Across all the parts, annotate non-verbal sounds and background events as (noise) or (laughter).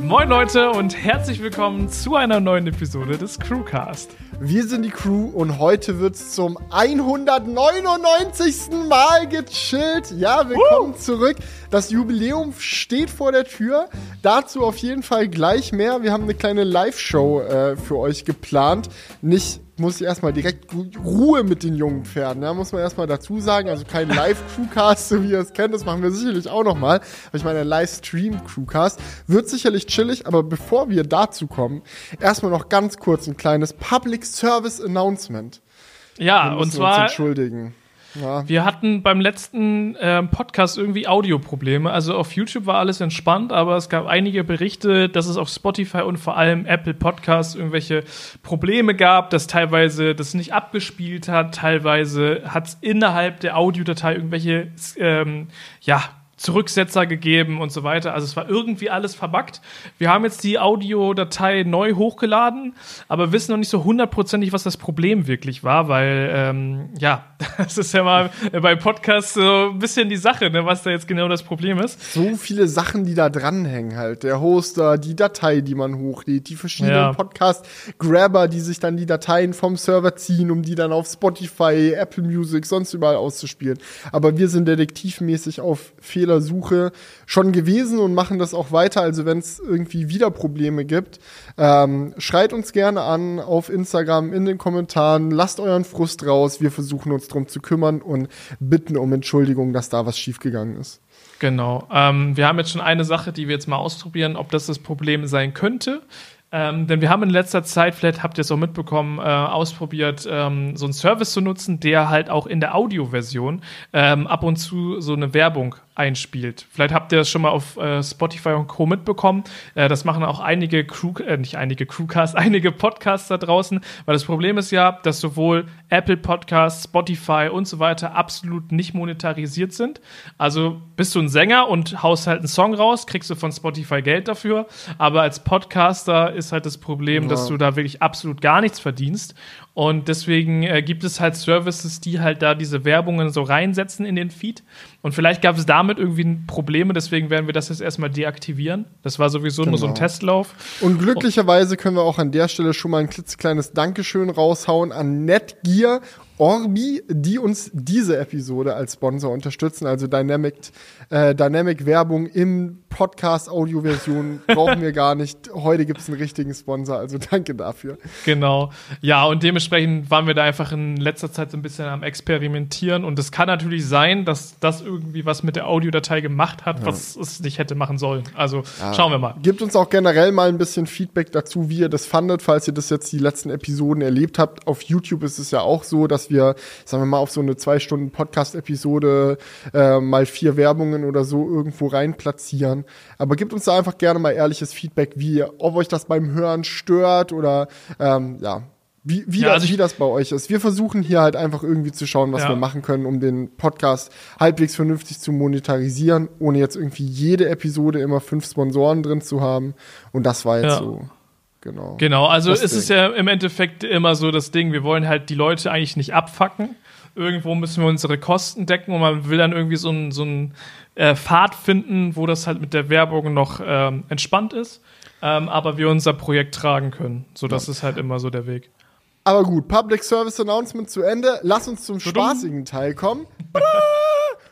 Moin Leute und herzlich willkommen zu einer neuen Episode des Crewcast. Wir sind die Crew und heute wird's zum 199. Mal gechillt. Ja, willkommen uh. zurück. Das Jubiläum steht vor der Tür. Dazu auf jeden Fall gleich mehr. Wir haben eine kleine Live-Show äh, für euch geplant. Nicht muss ich erstmal direkt Ruhe mit den jungen Pferden. Da ja, muss man erstmal dazu sagen. Also kein Live-Crewcast, so wie ihr es kennt. Das machen wir sicherlich auch nochmal. Aber ich meine, Livestream-Crewcast wird sicherlich chillig. Aber bevor wir dazu kommen, erstmal noch ganz kurz ein kleines Public Service Announcement. Ja, und zwar. Uns entschuldigen. Ja. Wir hatten beim letzten äh, Podcast irgendwie Audioprobleme. Also auf YouTube war alles entspannt, aber es gab einige Berichte, dass es auf Spotify und vor allem Apple Podcasts irgendwelche Probleme gab, dass teilweise das nicht abgespielt hat, teilweise hat es innerhalb der Audiodatei irgendwelche ähm, ja, Zurücksetzer gegeben und so weiter. Also es war irgendwie alles verbuggt. Wir haben jetzt die Audiodatei neu hochgeladen, aber wissen noch nicht so hundertprozentig, was das Problem wirklich war, weil ähm, ja, (laughs) das ist ja mal bei Podcasts so ein bisschen die Sache, ne, was da jetzt genau das Problem ist. So viele Sachen, die da dranhängen halt. Der Hoster, die Datei, die man hochlädt, die verschiedenen ja. Podcast-Grabber, die sich dann die Dateien vom Server ziehen, um die dann auf Spotify, Apple Music, sonst überall auszuspielen. Aber wir sind detektivmäßig auf Fehler Fehlersuche schon gewesen und machen das auch weiter. Also wenn es irgendwie wieder Probleme gibt, ähm, schreit uns gerne an auf Instagram in den Kommentaren, lasst euren Frust raus. Wir versuchen uns darum zu kümmern und bitten um Entschuldigung, dass da was schiefgegangen ist. Genau. Ähm, wir haben jetzt schon eine Sache, die wir jetzt mal ausprobieren, ob das das Problem sein könnte. Ähm, denn wir haben in letzter Zeit, vielleicht habt ihr es auch mitbekommen, äh, ausprobiert, ähm, so einen Service zu nutzen, der halt auch in der Audioversion ähm, ab und zu so eine Werbung einspielt. Vielleicht habt ihr das schon mal auf äh, Spotify und Co. mitbekommen. Äh, das machen auch einige Crew, äh, nicht einige Crewcasts, (laughs) einige Podcasts da draußen, weil das Problem ist ja, dass sowohl Apple Podcasts, Spotify und so weiter absolut nicht monetarisiert sind. Also bist du ein Sänger und haust halt einen Song raus, kriegst du von Spotify Geld dafür, aber als Podcaster ist halt das Problem, ja. dass du da wirklich absolut gar nichts verdienst. Und deswegen äh, gibt es halt Services, die halt da diese Werbungen so reinsetzen in den Feed. Und vielleicht gab es damit irgendwie Probleme, deswegen werden wir das jetzt erstmal deaktivieren. Das war sowieso genau. nur so ein genau. Testlauf. Und glücklicherweise können wir auch an der Stelle schon mal ein klitzekleines Dankeschön raushauen an Netgear Orbi, die uns diese Episode als Sponsor unterstützen, also Dynamic, äh, Dynamic Werbung im Podcast Audioversion (laughs) brauchen wir gar nicht. Heute gibt es einen richtigen Sponsor, also danke dafür. Genau. Ja, und dementsprechend waren wir da einfach in letzter Zeit so ein bisschen am Experimentieren und es kann natürlich sein, dass das irgendwie was mit der Audiodatei gemacht hat, ja. was es nicht hätte machen sollen. Also ja. schauen wir mal. Gibt uns auch generell mal ein bisschen Feedback dazu, wie ihr das fandet, falls ihr das jetzt die letzten Episoden erlebt habt. Auf YouTube ist es ja auch so, dass wir, sagen wir mal, auf so eine zwei Stunden Podcast-Episode äh, mal vier Werbungen oder so irgendwo rein platzieren. Aber gebt uns da einfach gerne mal ehrliches Feedback, wie, ob euch das beim Hören stört oder ähm, ja, wie, wie, ja, also das, wie das bei euch ist. Wir versuchen hier halt einfach irgendwie zu schauen, was ja. wir machen können, um den Podcast halbwegs vernünftig zu monetarisieren, ohne jetzt irgendwie jede Episode immer fünf Sponsoren drin zu haben. Und das war jetzt ja. so Genau. Genau, also das ist Ding. es ja im Endeffekt immer so das Ding, wir wollen halt die Leute eigentlich nicht abfacken. Irgendwo müssen wir unsere Kosten decken und man will dann irgendwie so einen so äh, Pfad finden, wo das halt mit der Werbung noch ähm, entspannt ist, ähm, aber wir unser Projekt tragen können. So, das ja. ist halt immer so der Weg. Aber gut, Public Service Announcement zu Ende. Lass uns zum spaßigen Teil kommen.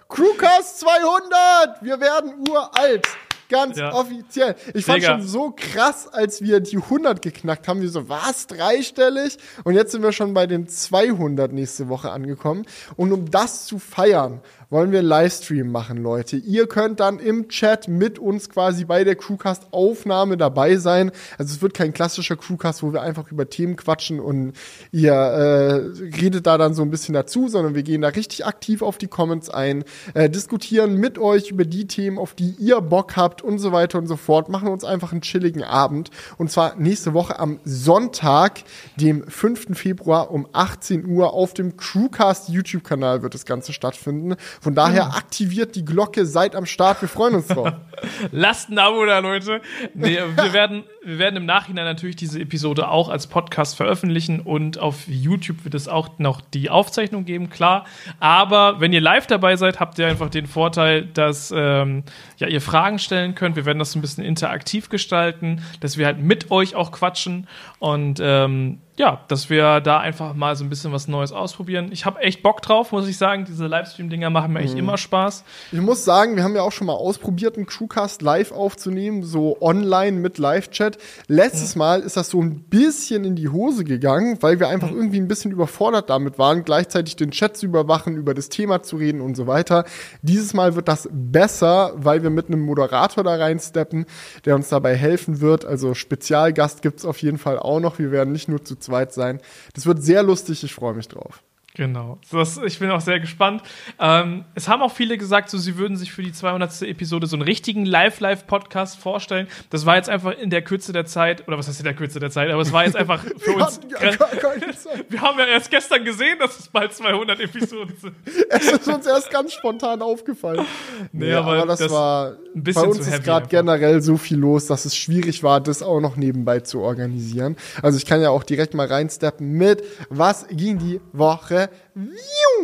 Crewcast 200! Wir werden uralt. Ganz ja. offiziell. Ich fand Mega. schon so krass, als wir die 100 geknackt haben. Wir so, was? Dreistellig? Und jetzt sind wir schon bei den 200 nächste Woche angekommen. Und um das zu feiern, wollen wir einen Livestream machen, Leute. Ihr könnt dann im Chat mit uns quasi bei der Crewcast-Aufnahme dabei sein. Also es wird kein klassischer Crewcast, wo wir einfach über Themen quatschen und ihr äh, redet da dann so ein bisschen dazu, sondern wir gehen da richtig aktiv auf die Comments ein, äh, diskutieren mit euch über die Themen, auf die ihr Bock habt und so weiter und so fort. Machen uns einfach einen chilligen Abend. Und zwar nächste Woche am Sonntag, dem 5. Februar um 18 Uhr auf dem Crewcast YouTube-Kanal wird das Ganze stattfinden. Von daher aktiviert die Glocke, seid am Start, wir freuen uns drauf. (laughs) Lasst ein Abo da, Leute. Nee, wir (laughs) werden, wir werden im Nachhinein natürlich diese Episode auch als Podcast veröffentlichen und auf YouTube wird es auch noch die Aufzeichnung geben, klar. Aber wenn ihr live dabei seid, habt ihr einfach den Vorteil, dass ähm, ja, ihr Fragen stellen stellen könnt. Wir werden das ein bisschen interaktiv gestalten, dass wir halt mit euch auch quatschen und ähm, ja, dass wir da einfach mal so ein bisschen was Neues ausprobieren. Ich habe echt Bock drauf, muss ich sagen. Diese Livestream-Dinger machen mir echt mhm. immer Spaß. Ich muss sagen, wir haben ja auch schon mal ausprobiert, einen Crewcast live aufzunehmen, so online mit Live-Chat. Letztes mhm. Mal ist das so ein bisschen in die Hose gegangen, weil wir einfach mhm. irgendwie ein bisschen überfordert damit waren, gleichzeitig den Chat zu überwachen, über das Thema zu reden und so weiter. Dieses Mal wird das besser, weil wir mit einem Moderator da reinsteppen, der uns dabei helfen wird. Also Spezialgast gibt's auf jeden Fall auch noch. Wir werden nicht nur zu zweit sein. Das wird sehr lustig, ich freue mich drauf. Genau. Das, ich bin auch sehr gespannt. Ähm, es haben auch viele gesagt, so, sie würden sich für die 200. Episode so einen richtigen Live-Live-Podcast vorstellen. Das war jetzt einfach in der Kürze der Zeit, oder was heißt in der Kürze der Zeit, aber es war jetzt einfach (laughs) für uns. Ja (laughs) Wir haben ja erst gestern gesehen, dass es bald 200 Episoden sind. (laughs) es ist uns erst ganz spontan aufgefallen. Nee, nee aber, aber, das, das war. bei uns ist gerade generell so viel los, dass es schwierig war, das auch noch nebenbei zu organisieren. Also ich kann ja auch direkt mal reinsteppen mit, was ging die Woche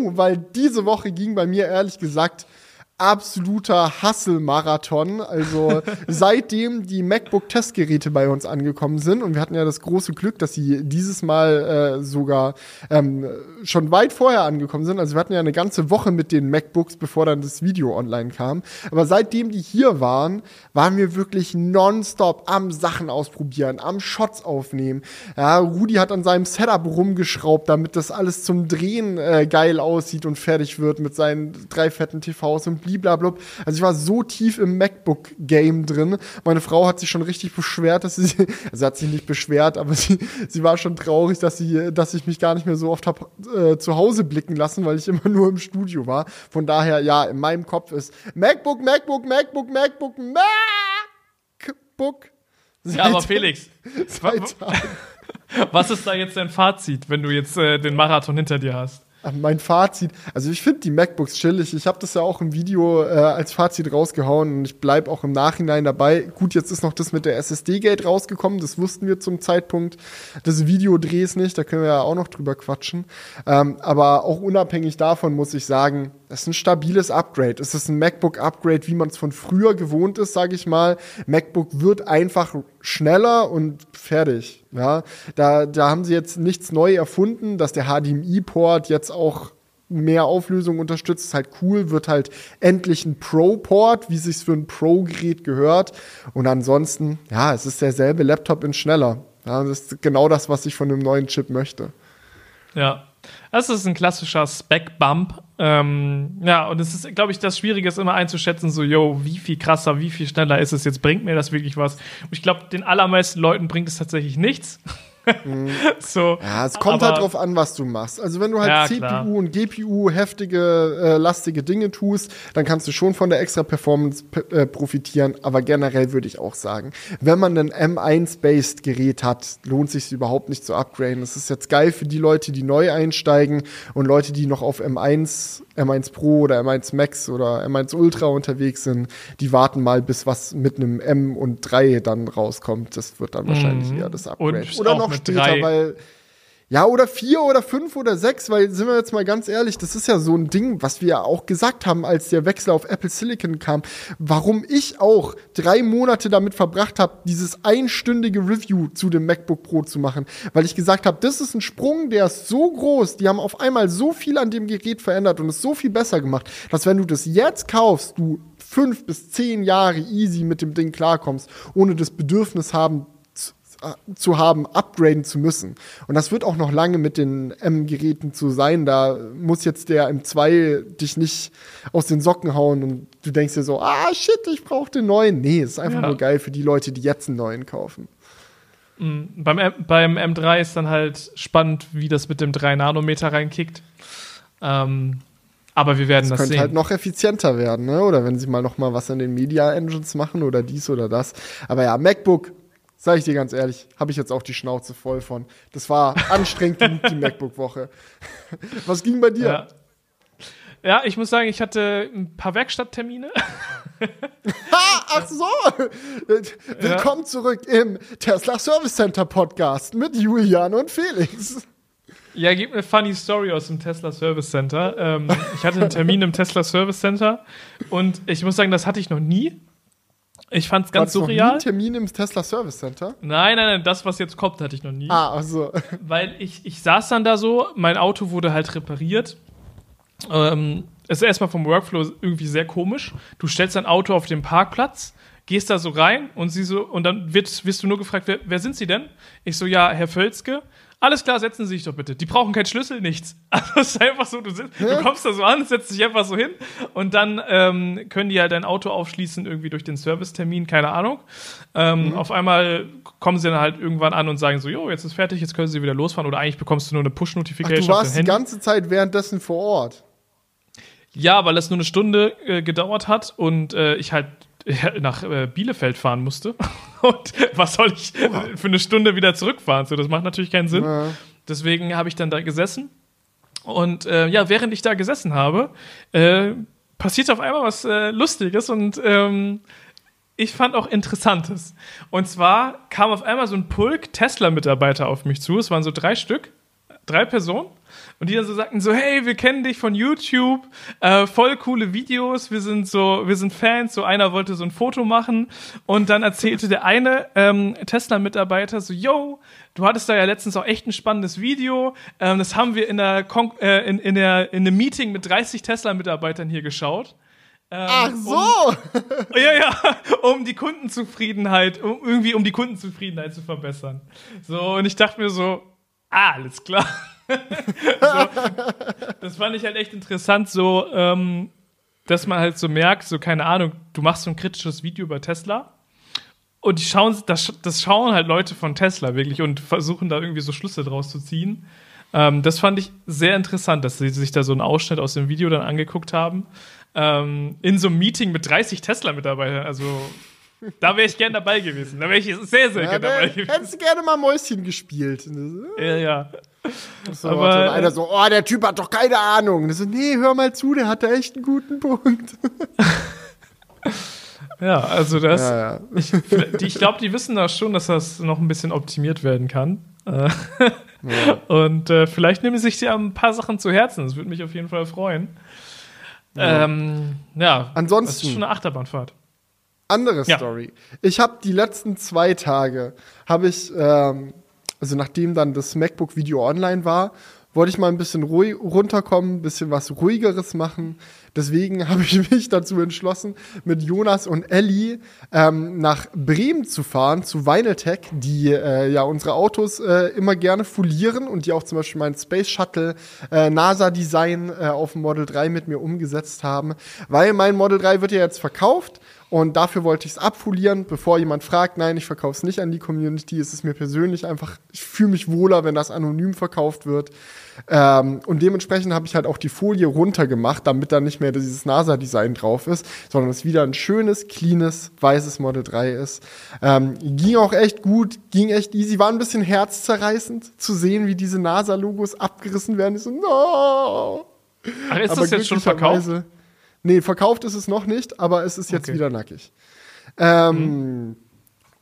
weil diese Woche ging bei mir ehrlich gesagt absoluter Hustle-Marathon. Also (laughs) seitdem die MacBook-Testgeräte bei uns angekommen sind und wir hatten ja das große Glück, dass sie dieses Mal äh, sogar ähm, schon weit vorher angekommen sind. Also wir hatten ja eine ganze Woche mit den MacBooks, bevor dann das Video online kam. Aber seitdem die hier waren, waren wir wirklich nonstop am Sachen ausprobieren, am Shots aufnehmen. Ja, Rudi hat an seinem Setup rumgeschraubt, damit das alles zum Drehen äh, geil aussieht und fertig wird mit seinen drei fetten TVs und blablabla. Also ich war so tief im MacBook-Game drin. Meine Frau hat sich schon richtig beschwert, dass sie, (laughs) also hat sich nicht beschwert, aber sie, sie war schon traurig, dass sie, dass ich mich gar nicht mehr so oft hab äh, zu Hause blicken lassen, weil ich immer nur im Studio war. Von daher, ja, in meinem Kopf ist MacBook, MacBook, MacBook, MacBook, MacBook. Ja, aber Felix, (laughs) (laughs) was ist da jetzt dein Fazit, wenn du jetzt äh, den Marathon hinter dir hast? Mein Fazit, also ich finde die MacBooks chillig. Ich habe das ja auch im Video äh, als Fazit rausgehauen und ich bleibe auch im Nachhinein dabei. Gut, jetzt ist noch das mit der SSD-Gate rausgekommen, das wussten wir zum Zeitpunkt des Videodrehs nicht, da können wir ja auch noch drüber quatschen. Ähm, aber auch unabhängig davon muss ich sagen, es ist ein stabiles Upgrade. Es ist ein MacBook-Upgrade, wie man es von früher gewohnt ist, sage ich mal. MacBook wird einfach schneller und fertig. Ja, da, da haben sie jetzt nichts neu erfunden, dass der HDMI-Port jetzt auch mehr Auflösung unterstützt, ist halt cool, wird halt endlich ein Pro-Port, wie sich's für ein Pro-Gerät gehört. Und ansonsten, ja, es ist derselbe Laptop in schneller. Ja, das ist genau das, was ich von einem neuen Chip möchte. Ja, das ist ein klassischer Spec-Bump. Ähm, ja, und es ist, glaube ich, das Schwierige ist immer einzuschätzen, so, yo, wie viel krasser, wie viel schneller ist es jetzt, bringt mir das wirklich was? Und ich glaube, den allermeisten Leuten bringt es tatsächlich nichts. Mhm. (laughs) so, ja, es kommt halt drauf an, was du machst. Also wenn du halt ja, CPU klar. und GPU heftige, äh, lastige Dinge tust, dann kannst du schon von der extra Performance äh, profitieren. Aber generell würde ich auch sagen, wenn man ein M1-based Gerät hat, lohnt sich überhaupt nicht zu upgraden. Das ist jetzt geil für die Leute, die neu einsteigen und Leute, die noch auf M1 M1 Pro oder M1 Max oder M1 Ultra unterwegs sind, die warten mal, bis was mit einem M und 3 dann rauskommt. Das wird dann wahrscheinlich mhm. eher das Upgrade. Und oder noch später, 3. weil ja, oder vier oder fünf oder sechs, weil sind wir jetzt mal ganz ehrlich, das ist ja so ein Ding, was wir ja auch gesagt haben, als der Wechsel auf Apple Silicon kam, warum ich auch drei Monate damit verbracht habe, dieses einstündige Review zu dem MacBook Pro zu machen, weil ich gesagt habe, das ist ein Sprung, der ist so groß, die haben auf einmal so viel an dem Gerät verändert und es so viel besser gemacht, dass wenn du das jetzt kaufst, du fünf bis zehn Jahre easy mit dem Ding klarkommst, ohne das Bedürfnis haben, zu haben, upgraden zu müssen. Und das wird auch noch lange mit den M-Geräten zu sein. Da muss jetzt der M2 dich nicht aus den Socken hauen und du denkst dir so, ah shit, ich brauche den neuen. Nee, es ist einfach ja. nur geil für die Leute, die jetzt einen neuen kaufen. Mhm. Beim, M beim M3 ist dann halt spannend, wie das mit dem 3 Nanometer reinkickt. Ähm, aber wir werden das, das könnte halt noch effizienter werden, ne? Oder wenn sie mal noch mal was an den Media Engines machen oder dies oder das. Aber ja, MacBook Sag ich dir ganz ehrlich, habe ich jetzt auch die Schnauze voll von. Das war anstrengend die MacBook-Woche. (laughs) Was ging bei dir? Ja. ja. ich muss sagen, ich hatte ein paar Werkstatttermine. (laughs) ach so! Willkommen ja. zurück im Tesla Service Center Podcast mit Julian und Felix. Ja, gib eine funny Story aus dem Tesla Service Center. Ähm, ich hatte einen Termin im Tesla Service Center und ich muss sagen, das hatte ich noch nie. Ich fand es ganz surreal. Noch nie einen Termin im Tesla Service Center? Nein, nein, nein, das, was jetzt kommt, hatte ich noch nie. Ah, also. Weil ich, ich saß dann da so, mein Auto wurde halt repariert. Ähm, es ist erstmal vom Workflow irgendwie sehr komisch. Du stellst dein Auto auf den Parkplatz, gehst da so rein und sie so, und dann wird, wirst du nur gefragt, wer, wer sind Sie denn? Ich so, ja, Herr Völzke. Alles klar, setzen Sie sich doch bitte. Die brauchen keinen Schlüssel, nichts. (laughs) Also es ist einfach so, du, sitzt, du kommst da so an, setzt dich einfach so hin und dann ähm, können die halt dein Auto aufschließen, irgendwie durch den Servicetermin, keine Ahnung. Ähm, mhm. Auf einmal kommen sie dann halt irgendwann an und sagen so, jo, jetzt ist fertig, jetzt können sie wieder losfahren oder eigentlich bekommst du nur eine Push-Notification. Du warst die ganze Zeit währenddessen vor Ort. Ja, weil es nur eine Stunde äh, gedauert hat und äh, ich halt nach äh, Bielefeld fahren musste. (laughs) Und was soll ich für eine Stunde wieder zurückfahren? So, das macht natürlich keinen Sinn. Ja. Deswegen habe ich dann da gesessen. Und äh, ja, während ich da gesessen habe, äh, passiert auf einmal was äh, Lustiges und ähm, ich fand auch Interessantes. Und zwar kam auf einmal so ein Pulk Tesla-Mitarbeiter auf mich zu. Es waren so drei Stück, drei Personen. Und die dann so sagten so, hey, wir kennen dich von YouTube, äh, voll coole Videos, wir sind so, wir sind Fans, so einer wollte so ein Foto machen und dann erzählte der eine ähm, Tesla-Mitarbeiter so, yo, du hattest da ja letztens auch echt ein spannendes Video, ähm, das haben wir in der, Kon äh, in, in der, in einem Meeting mit 30 Tesla-Mitarbeitern hier geschaut. Ähm, Ach so! Um, (laughs) ja, ja, um die Kundenzufriedenheit, um irgendwie um die Kundenzufriedenheit zu verbessern. So, und ich dachte mir so, ah, alles klar (laughs) so, das fand ich halt echt interessant, so, ähm, dass man halt so merkt, so, keine Ahnung, du machst so ein kritisches Video über Tesla und die schauen, das, das schauen halt Leute von Tesla wirklich und versuchen da irgendwie so Schlüsse draus zu ziehen. Ähm, das fand ich sehr interessant, dass sie sich da so einen Ausschnitt aus dem Video dann angeguckt haben. Ähm, in so einem Meeting mit 30 Tesla-Mitarbeitern. Also da wäre ich gern dabei gewesen. Da wäre ich sehr, sehr ja, gern dabei gewesen. Hättest du gerne mal Mäuschen gespielt. Ja, ja. So, Aber, und einer so, oh, der Typ hat doch keine Ahnung. Und so, nee, hör mal zu, der hat da echt einen guten Punkt. (laughs) ja, also das. Ja, ja. Ich, ich glaube, die wissen da schon, dass das noch ein bisschen optimiert werden kann. Äh. (laughs) Und äh, vielleicht nehmen sie sich ja ein paar Sachen zu Herzen. Das würde mich auf jeden Fall freuen. Ja, ähm, ja ansonsten. Das ist schon eine Achterbahnfahrt. Andere Story. Ich habe die letzten zwei Tage, habe ich ähm, also nachdem dann das MacBook-Video online war, wollte ich mal ein bisschen ruhig runterkommen, ein bisschen was ruhigeres machen. Deswegen (laughs) habe ich mich dazu entschlossen, mit Jonas und Ellie ähm, nach Bremen zu fahren, zu Vinyltech, die äh, ja unsere Autos äh, immer gerne folieren und die auch zum Beispiel mein Space Shuttle äh, NASA-Design äh, auf dem Model 3 mit mir umgesetzt haben. Weil mein Model 3 wird ja jetzt verkauft und dafür wollte ich es abfolieren, bevor jemand fragt, nein, ich verkaufe es nicht an die Community. Es ist mir persönlich einfach, ich fühle mich wohler, wenn das anonym verkauft wird. Ähm, und dementsprechend habe ich halt auch die Folie runtergemacht, damit da nicht mehr dieses NASA-Design drauf ist, sondern es wieder ein schönes, cleanes, weißes Model 3 ist. Ähm, ging auch echt gut, ging echt easy, war ein bisschen herzzerreißend zu sehen, wie diese NASA-Logos abgerissen werden. Ich so, no! Ach, ist das jetzt schon verkauft? Nee, verkauft ist es noch nicht, aber es ist jetzt okay. wieder nackig. Ähm, mhm.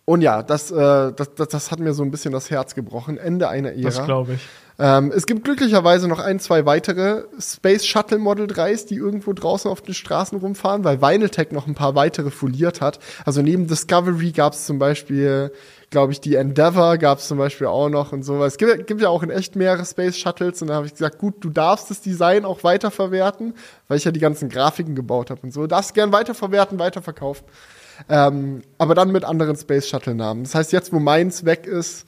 Und ja, das, äh, das, das, das, hat mir so ein bisschen das Herz gebrochen. Ende einer Ära. Das glaube ich. Ähm, es gibt glücklicherweise noch ein, zwei weitere Space Shuttle Model 3s, die irgendwo draußen auf den Straßen rumfahren, weil Vinyltech noch ein paar weitere foliert hat. Also neben Discovery gab es zum Beispiel glaube ich, die Endeavour gab es zum Beispiel auch noch und sowas. Es gibt, gibt ja auch in echt mehrere Space Shuttles und da habe ich gesagt, gut, du darfst das Design auch weiterverwerten, weil ich ja die ganzen Grafiken gebaut habe und so. Darfst gern weiterverwerten, weiterverkaufen. Ähm, aber dann mit anderen Space Shuttle-Namen. Das heißt, jetzt, wo meins weg ist,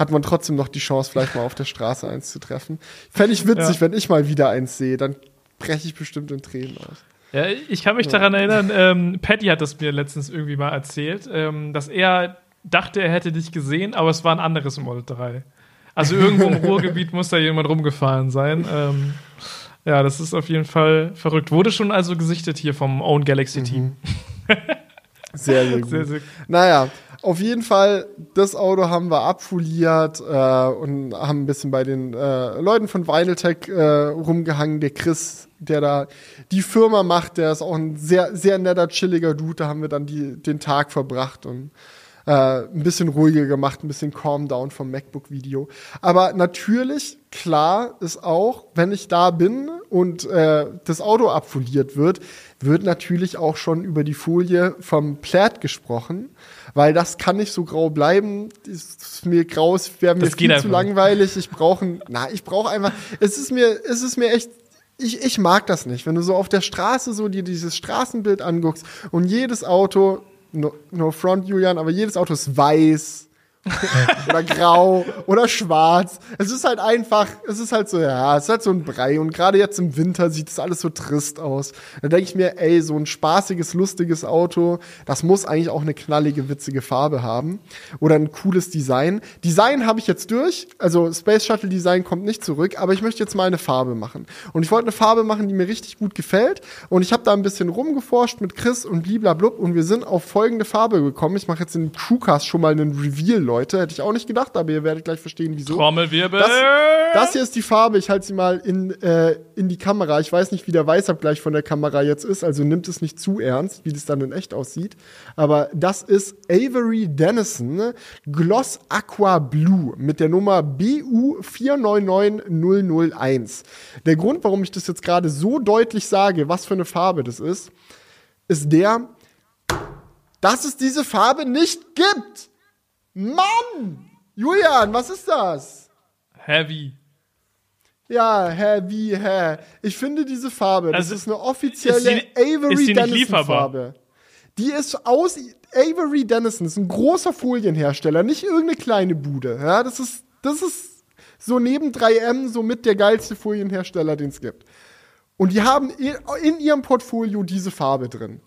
hat man trotzdem noch die Chance, vielleicht mal auf der Straße eins zu treffen. Fände ich witzig, ja. wenn ich mal wieder eins sehe, dann breche ich bestimmt in Tränen aus. Ja, ich kann mich ja. daran erinnern, ähm, Patty hat das mir letztens irgendwie mal erzählt, ähm, dass er dachte, er hätte dich gesehen, aber es war ein anderes Model 3. Also irgendwo im (laughs) Ruhrgebiet muss da jemand rumgefahren sein. Ähm, ja, das ist auf jeden Fall verrückt. Wurde schon also gesichtet hier vom Own Galaxy Team. Mhm. Sehr, sehr (laughs) gut. Sehr, sehr gut. Naja, auf jeden Fall, das Auto haben wir abfoliert äh, und haben ein bisschen bei den äh, Leuten von Vinyltech äh, rumgehangen. Der Chris, der da die Firma macht, der ist auch ein sehr, sehr netter, chilliger Dude. Da haben wir dann die, den Tag verbracht und äh, ein bisschen ruhiger gemacht, ein bisschen calm down vom MacBook-Video. Aber natürlich, klar ist auch, wenn ich da bin und äh, das Auto abfoliert wird, wird natürlich auch schon über die Folie vom Plaid gesprochen, weil das kann nicht so grau bleiben. Das ist mir grau, es wäre mir viel zu langweilig. Ich brauche, na, ich brauche einfach. Es ist mir, es ist mir echt ich, ich mag das nicht, wenn du so auf der Straße so dir dieses Straßenbild anguckst und jedes Auto no, no front, Julian, aber jedes Auto ist weiß (laughs) oder grau oder schwarz. Es ist halt einfach, es ist halt so, ja, es ist halt so ein Brei. Und gerade jetzt im Winter sieht es alles so trist aus. Da denke ich mir, ey, so ein spaßiges, lustiges Auto, das muss eigentlich auch eine knallige, witzige Farbe haben. Oder ein cooles Design. Design habe ich jetzt durch. Also Space Shuttle Design kommt nicht zurück, aber ich möchte jetzt mal eine Farbe machen. Und ich wollte eine Farbe machen, die mir richtig gut gefällt. Und ich habe da ein bisschen rumgeforscht mit Chris und bliblablub und wir sind auf folgende Farbe gekommen. Ich mache jetzt in Crewcast schon mal einen Reveal Leute. Hätte ich auch nicht gedacht, aber ihr werdet gleich verstehen, wieso. Trommelwirbel. Das, das hier ist die Farbe. Ich halte sie mal in, äh, in die Kamera. Ich weiß nicht, wie der Weißabgleich von der Kamera jetzt ist, also nimmt es nicht zu ernst, wie das dann in echt aussieht. Aber das ist Avery Dennison Gloss Aqua Blue mit der Nummer BU 499001. Der Grund, warum ich das jetzt gerade so deutlich sage, was für eine Farbe das ist, ist der, dass es diese Farbe nicht gibt. Mann! Julian, was ist das? Heavy. Ja, wie, hä. Ich finde diese Farbe, also, das ist eine offizielle ist die, Avery ist Dennison Farbe. Die ist aus Avery Dennison, das ist ein großer Folienhersteller, nicht irgendeine kleine Bude. Ja, das ist, das ist so neben 3M so mit der geilste Folienhersteller, den es gibt. Und die haben in ihrem Portfolio diese Farbe drin.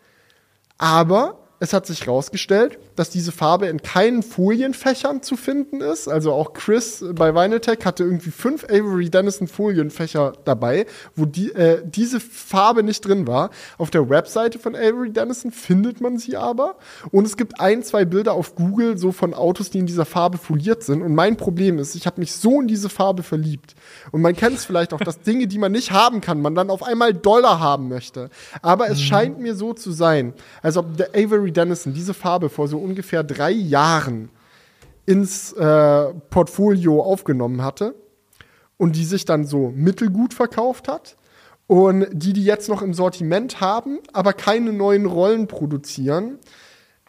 Aber es hat sich herausgestellt, dass diese Farbe in keinen Folienfächern zu finden ist. Also auch Chris bei Vinyltech hatte irgendwie fünf Avery Dennison Folienfächer dabei, wo die, äh, diese Farbe nicht drin war. Auf der Webseite von Avery Dennison findet man sie aber. Und es gibt ein, zwei Bilder auf Google so von Autos, die in dieser Farbe foliert sind. Und mein Problem ist, ich habe mich so in diese Farbe verliebt. Und man kennt es vielleicht auch, dass (laughs) Dinge, die man nicht haben kann, man dann auf einmal Dollar haben möchte. Aber es mhm. scheint mir so zu sein, als ob der Avery Dennison diese Farbe vor so ungefähr drei Jahren ins äh, Portfolio aufgenommen hatte und die sich dann so mittelgut verkauft hat und die die jetzt noch im Sortiment haben, aber keine neuen Rollen produzieren.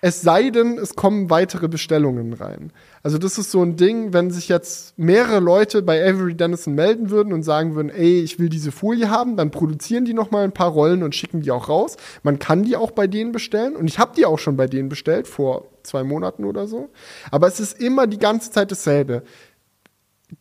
Es sei denn, es kommen weitere Bestellungen rein. Also das ist so ein Ding, wenn sich jetzt mehrere Leute bei Avery Dennison melden würden und sagen würden, ey, ich will diese Folie haben, dann produzieren die noch mal ein paar Rollen und schicken die auch raus. Man kann die auch bei denen bestellen und ich habe die auch schon bei denen bestellt vor zwei Monaten oder so. Aber es ist immer die ganze Zeit dasselbe.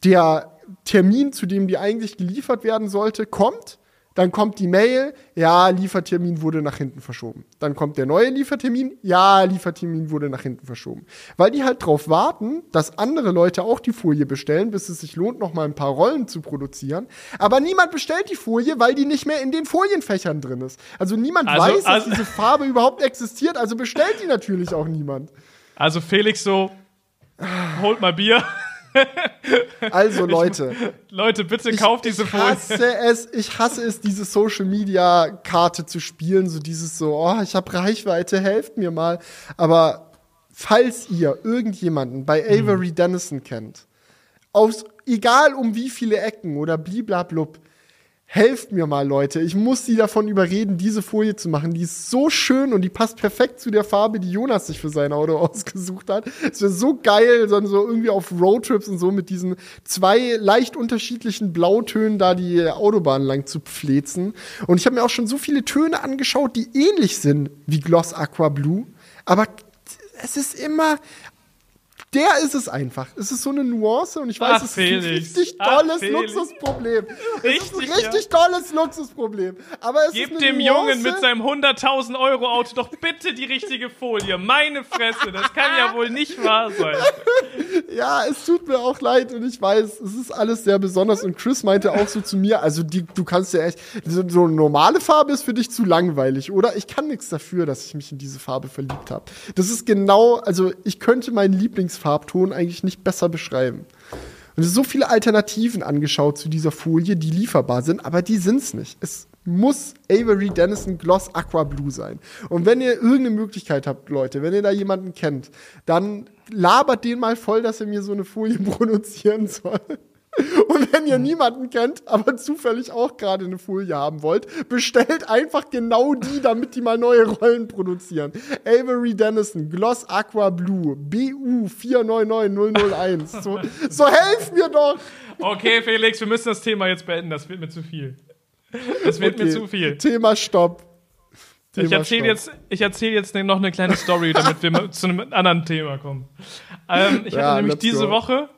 Der Termin, zu dem die eigentlich geliefert werden sollte, kommt dann kommt die Mail, ja, Liefertermin wurde nach hinten verschoben. Dann kommt der neue Liefertermin, ja, Liefertermin wurde nach hinten verschoben. Weil die halt drauf warten, dass andere Leute auch die Folie bestellen, bis es sich lohnt, noch mal ein paar Rollen zu produzieren. Aber niemand bestellt die Folie, weil die nicht mehr in den Folienfächern drin ist. Also niemand also, weiß, also, dass diese Farbe überhaupt existiert, also bestellt die natürlich auch niemand. Also Felix so, holt mal Bier. (laughs) Also Leute. Leute, bitte kauft diese Folie. Ich hasse es, ich hasse es, diese Social Media Karte zu spielen, so dieses so, oh, ich habe Reichweite, helft mir mal. Aber falls ihr irgendjemanden bei hm. Avery hm. Dennison kennt, aus, egal um wie viele Ecken oder bliblablub, helft mir mal, Leute. Ich muss sie davon überreden, diese Folie zu machen. Die ist so schön und die passt perfekt zu der Farbe, die Jonas sich für sein Auto (laughs) ausgesucht hat. Es wäre so geil, so irgendwie auf Roadtrips und so mit diesen zwei leicht unterschiedlichen Blautönen da die Autobahn lang zu pflezen. Und ich habe mir auch schon so viele Töne angeschaut, die ähnlich sind wie Gloss Aqua Blue. Aber es ist immer der ist es einfach. Es ist so eine Nuance und ich weiß, Ach, es ist ein richtig tolles Ach, Luxusproblem. Richtig, es ist ein richtig ja. tolles Luxusproblem. Aber es Gib ist dem Nuance. Jungen mit seinem 100.000 Euro Auto doch bitte die richtige Folie. Meine Fresse, das kann ja wohl nicht wahr sein. (laughs) ja, es tut mir auch leid und ich weiß, es ist alles sehr besonders und Chris meinte auch so zu mir, also die, du kannst ja echt, so, so eine normale Farbe ist für dich zu langweilig, oder? Ich kann nichts dafür, dass ich mich in diese Farbe verliebt habe. Das ist genau, also ich könnte meinen Lieblings Farbton eigentlich nicht besser beschreiben. Und so viele Alternativen angeschaut zu dieser Folie, die lieferbar sind, aber die sind es nicht. Es, muss Avery Dennison Gloss Aqua Blue sein. Und wenn ihr irgendeine Möglichkeit habt, Leute, wenn ihr da jemanden kennt, dann labert den mal voll, dass er mir so eine Folie (laughs) produzieren soll. (laughs) Und wenn ihr niemanden kennt, aber zufällig auch gerade eine Folie haben wollt, bestellt einfach genau die, damit die mal neue Rollen produzieren. Avery Dennison, Gloss Aqua Blue, BU 499001. So, so helft mir doch! Okay, Felix, wir müssen das Thema jetzt beenden. Das wird mir zu viel. Das wird okay. mir zu viel. Thema Stopp. Thema ich erzähle jetzt, erzähl jetzt noch eine kleine Story, damit wir (laughs) zu einem anderen Thema kommen. Ähm, ich ja, hatte nämlich diese go. Woche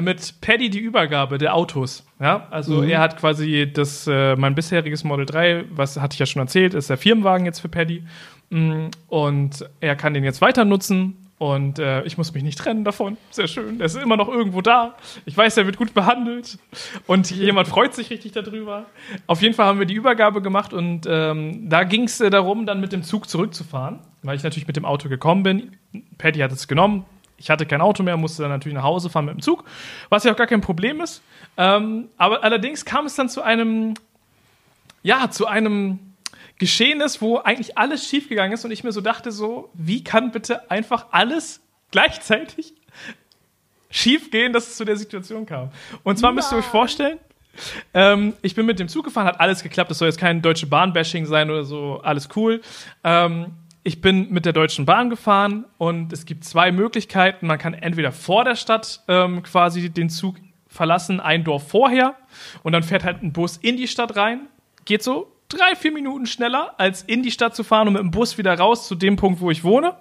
mit Paddy die Übergabe der Autos. Ja, also mhm. er hat quasi das, äh, mein bisheriges Model 3, was hatte ich ja schon erzählt, ist der Firmenwagen jetzt für Paddy. Mm, und er kann den jetzt weiter nutzen. Und äh, ich muss mich nicht trennen davon. Sehr schön. Er ist immer noch irgendwo da. Ich weiß, er wird gut behandelt. Und jemand freut sich richtig darüber. Auf jeden Fall haben wir die Übergabe gemacht und ähm, da ging es äh, darum, dann mit dem Zug zurückzufahren, weil ich natürlich mit dem Auto gekommen bin. Patty hat es genommen, ich hatte kein Auto mehr, musste dann natürlich nach Hause fahren mit dem Zug, was ja auch gar kein Problem ist. Ähm, aber allerdings kam es dann zu einem, ja, zu einem Geschehnis, wo eigentlich alles schiefgegangen ist und ich mir so dachte, so, wie kann bitte einfach alles gleichzeitig schiefgehen, dass es zu der Situation kam? Und zwar Nein. müsst ihr euch vorstellen, ähm, ich bin mit dem Zug gefahren, hat alles geklappt. Das soll jetzt kein deutsche Bahn-Bashing sein oder so, alles cool. Ähm, ich bin mit der Deutschen Bahn gefahren und es gibt zwei Möglichkeiten. Man kann entweder vor der Stadt ähm, quasi den Zug verlassen, ein Dorf vorher, und dann fährt halt ein Bus in die Stadt rein. Geht so drei, vier Minuten schneller, als in die Stadt zu fahren und mit dem Bus wieder raus zu dem Punkt, wo ich wohne.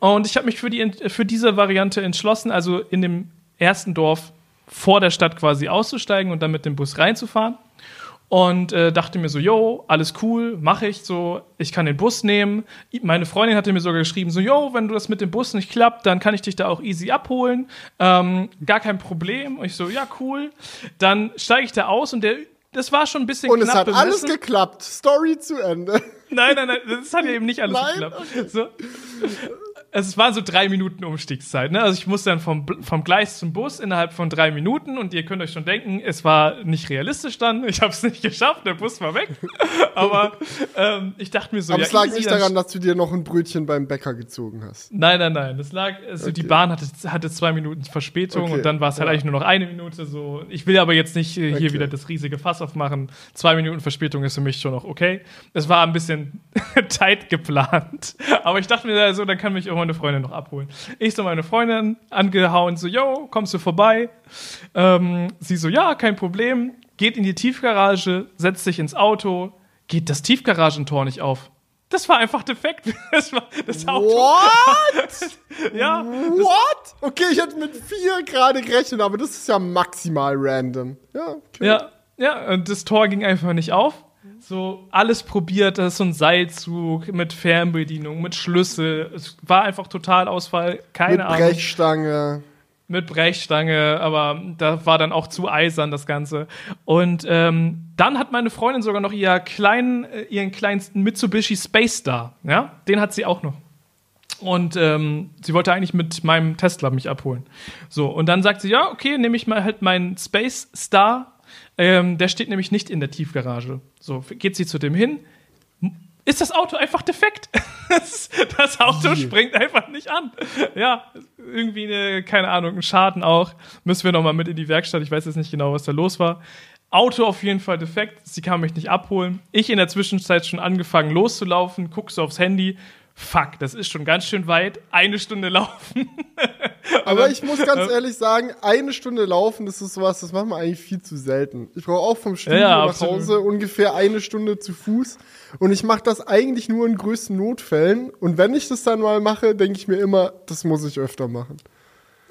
Und ich habe mich für, die, für diese Variante entschlossen, also in dem ersten Dorf vor der Stadt quasi auszusteigen und dann mit dem Bus reinzufahren und äh, dachte mir so, yo, alles cool, mache ich so, ich kann den Bus nehmen. Meine Freundin hatte mir sogar geschrieben, so, yo, wenn du das mit dem Bus nicht klappt, dann kann ich dich da auch easy abholen, ähm, gar kein Problem. Und ich so, ja, cool. Dann steige ich da aus und der, das war schon ein bisschen Und es hat bemessen. alles geklappt. Story zu Ende. Nein, nein, nein, das hat ja eben nicht alles nein? geklappt. Okay. So es war so drei Minuten Umstiegszeit. Ne? Also ich musste dann vom, vom Gleis zum Bus innerhalb von drei Minuten und ihr könnt euch schon denken, es war nicht realistisch dann. Ich habe es nicht geschafft, der Bus war weg. (laughs) Aber ähm, ich dachte mir so, Aber ja, es lag nicht daran, dass du dir noch ein Brötchen beim Bäcker gezogen hast. Nein, nein, nein. Es lag, also okay. die Bahn hatte, hatte zwei Minuten Verspätung okay. und dann war es halt ja. eigentlich nur noch eine Minute. So, ich will aber jetzt nicht äh, hier okay. wieder das riesige Fass aufmachen. Zwei Minuten Verspätung ist für mich schon noch okay. Es war ein bisschen (laughs) tight geplant. Aber ich dachte mir so, dann kann mich auch meine Freundin noch abholen. Ich so meine Freundin angehauen, so, yo, kommst du vorbei? Ähm, sie so, ja, kein Problem. Geht in die Tiefgarage, setzt sich ins Auto, geht das Tiefgaragentor nicht auf. Das war einfach defekt. (laughs) Das war das Auto. What? (laughs) ja. What? Okay, ich hätte mit vier gerade gerechnet, aber das ist ja maximal random. Ja, okay. Ja, ja, und das Tor ging einfach nicht auf so alles probiert. Das ist so ein Seilzug mit Fernbedienung, mit Schlüssel. Es war einfach total Ausfall. Keine mit Ahnung. Mit Brechstange. Mit Brechstange, aber da war dann auch zu eisern das Ganze. Und ähm, dann hat meine Freundin sogar noch ihr kleinen, äh, ihren kleinsten Mitsubishi Space Star. Ja, den hat sie auch noch. Und ähm, sie wollte eigentlich mit meinem Tesla mich abholen. So, und dann sagt sie, ja, okay, nehme ich mal halt meinen Space Star ähm, der steht nämlich nicht in der Tiefgarage. So, geht sie zu dem hin. Ist das Auto einfach defekt? (laughs) das Auto springt einfach nicht an. Ja, irgendwie eine, keine Ahnung, ein Schaden auch. Müssen wir nochmal mit in die Werkstatt. Ich weiß jetzt nicht genau, was da los war. Auto auf jeden Fall defekt. Sie kann mich nicht abholen. Ich in der Zwischenzeit schon angefangen loszulaufen, guck so aufs Handy, fuck, das ist schon ganz schön weit, eine Stunde laufen. (laughs) Aber ich muss ganz ehrlich sagen, eine Stunde laufen, das ist sowas, das machen wir eigentlich viel zu selten. Ich brauche auch vom Studio ja, nach Hause ungefähr eine Stunde zu Fuß. Und ich mache das eigentlich nur in größten Notfällen. Und wenn ich das dann mal mache, denke ich mir immer, das muss ich öfter machen.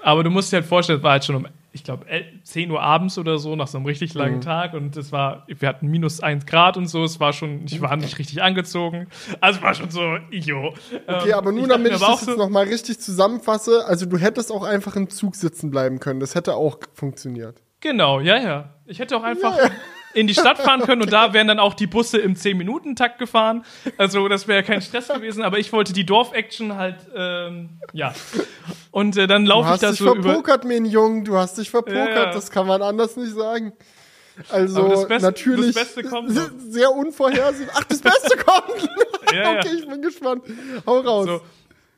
Aber du musst dir halt vorstellen, es war halt schon um ich glaube, 10 Uhr abends oder so, nach so einem richtig langen mhm. Tag. Und es war, wir hatten minus 1 Grad und so. Es war schon, ich war nicht richtig angezogen. Also war schon so, jo. Okay, ähm, aber nur damit ich das jetzt so nochmal richtig zusammenfasse. Also du hättest auch einfach im Zug sitzen bleiben können. Das hätte auch funktioniert. Genau, ja, ja. Ich hätte auch einfach. Yeah in die Stadt fahren können und da wären dann auch die Busse im 10-Minuten-Takt gefahren. Also das wäre kein Stress gewesen, aber ich wollte die Dorf-Action halt, ähm, ja. Und äh, dann laufe ich da so über... Du hast dich verpokert, mein Jung, du hast dich verpokert, ja. das kann man anders nicht sagen. Also das Beste, natürlich das Beste kommt sehr unvorhersehbar. Ach, das Beste kommt. (laughs) ja, okay, ich bin gespannt. Hau raus. So,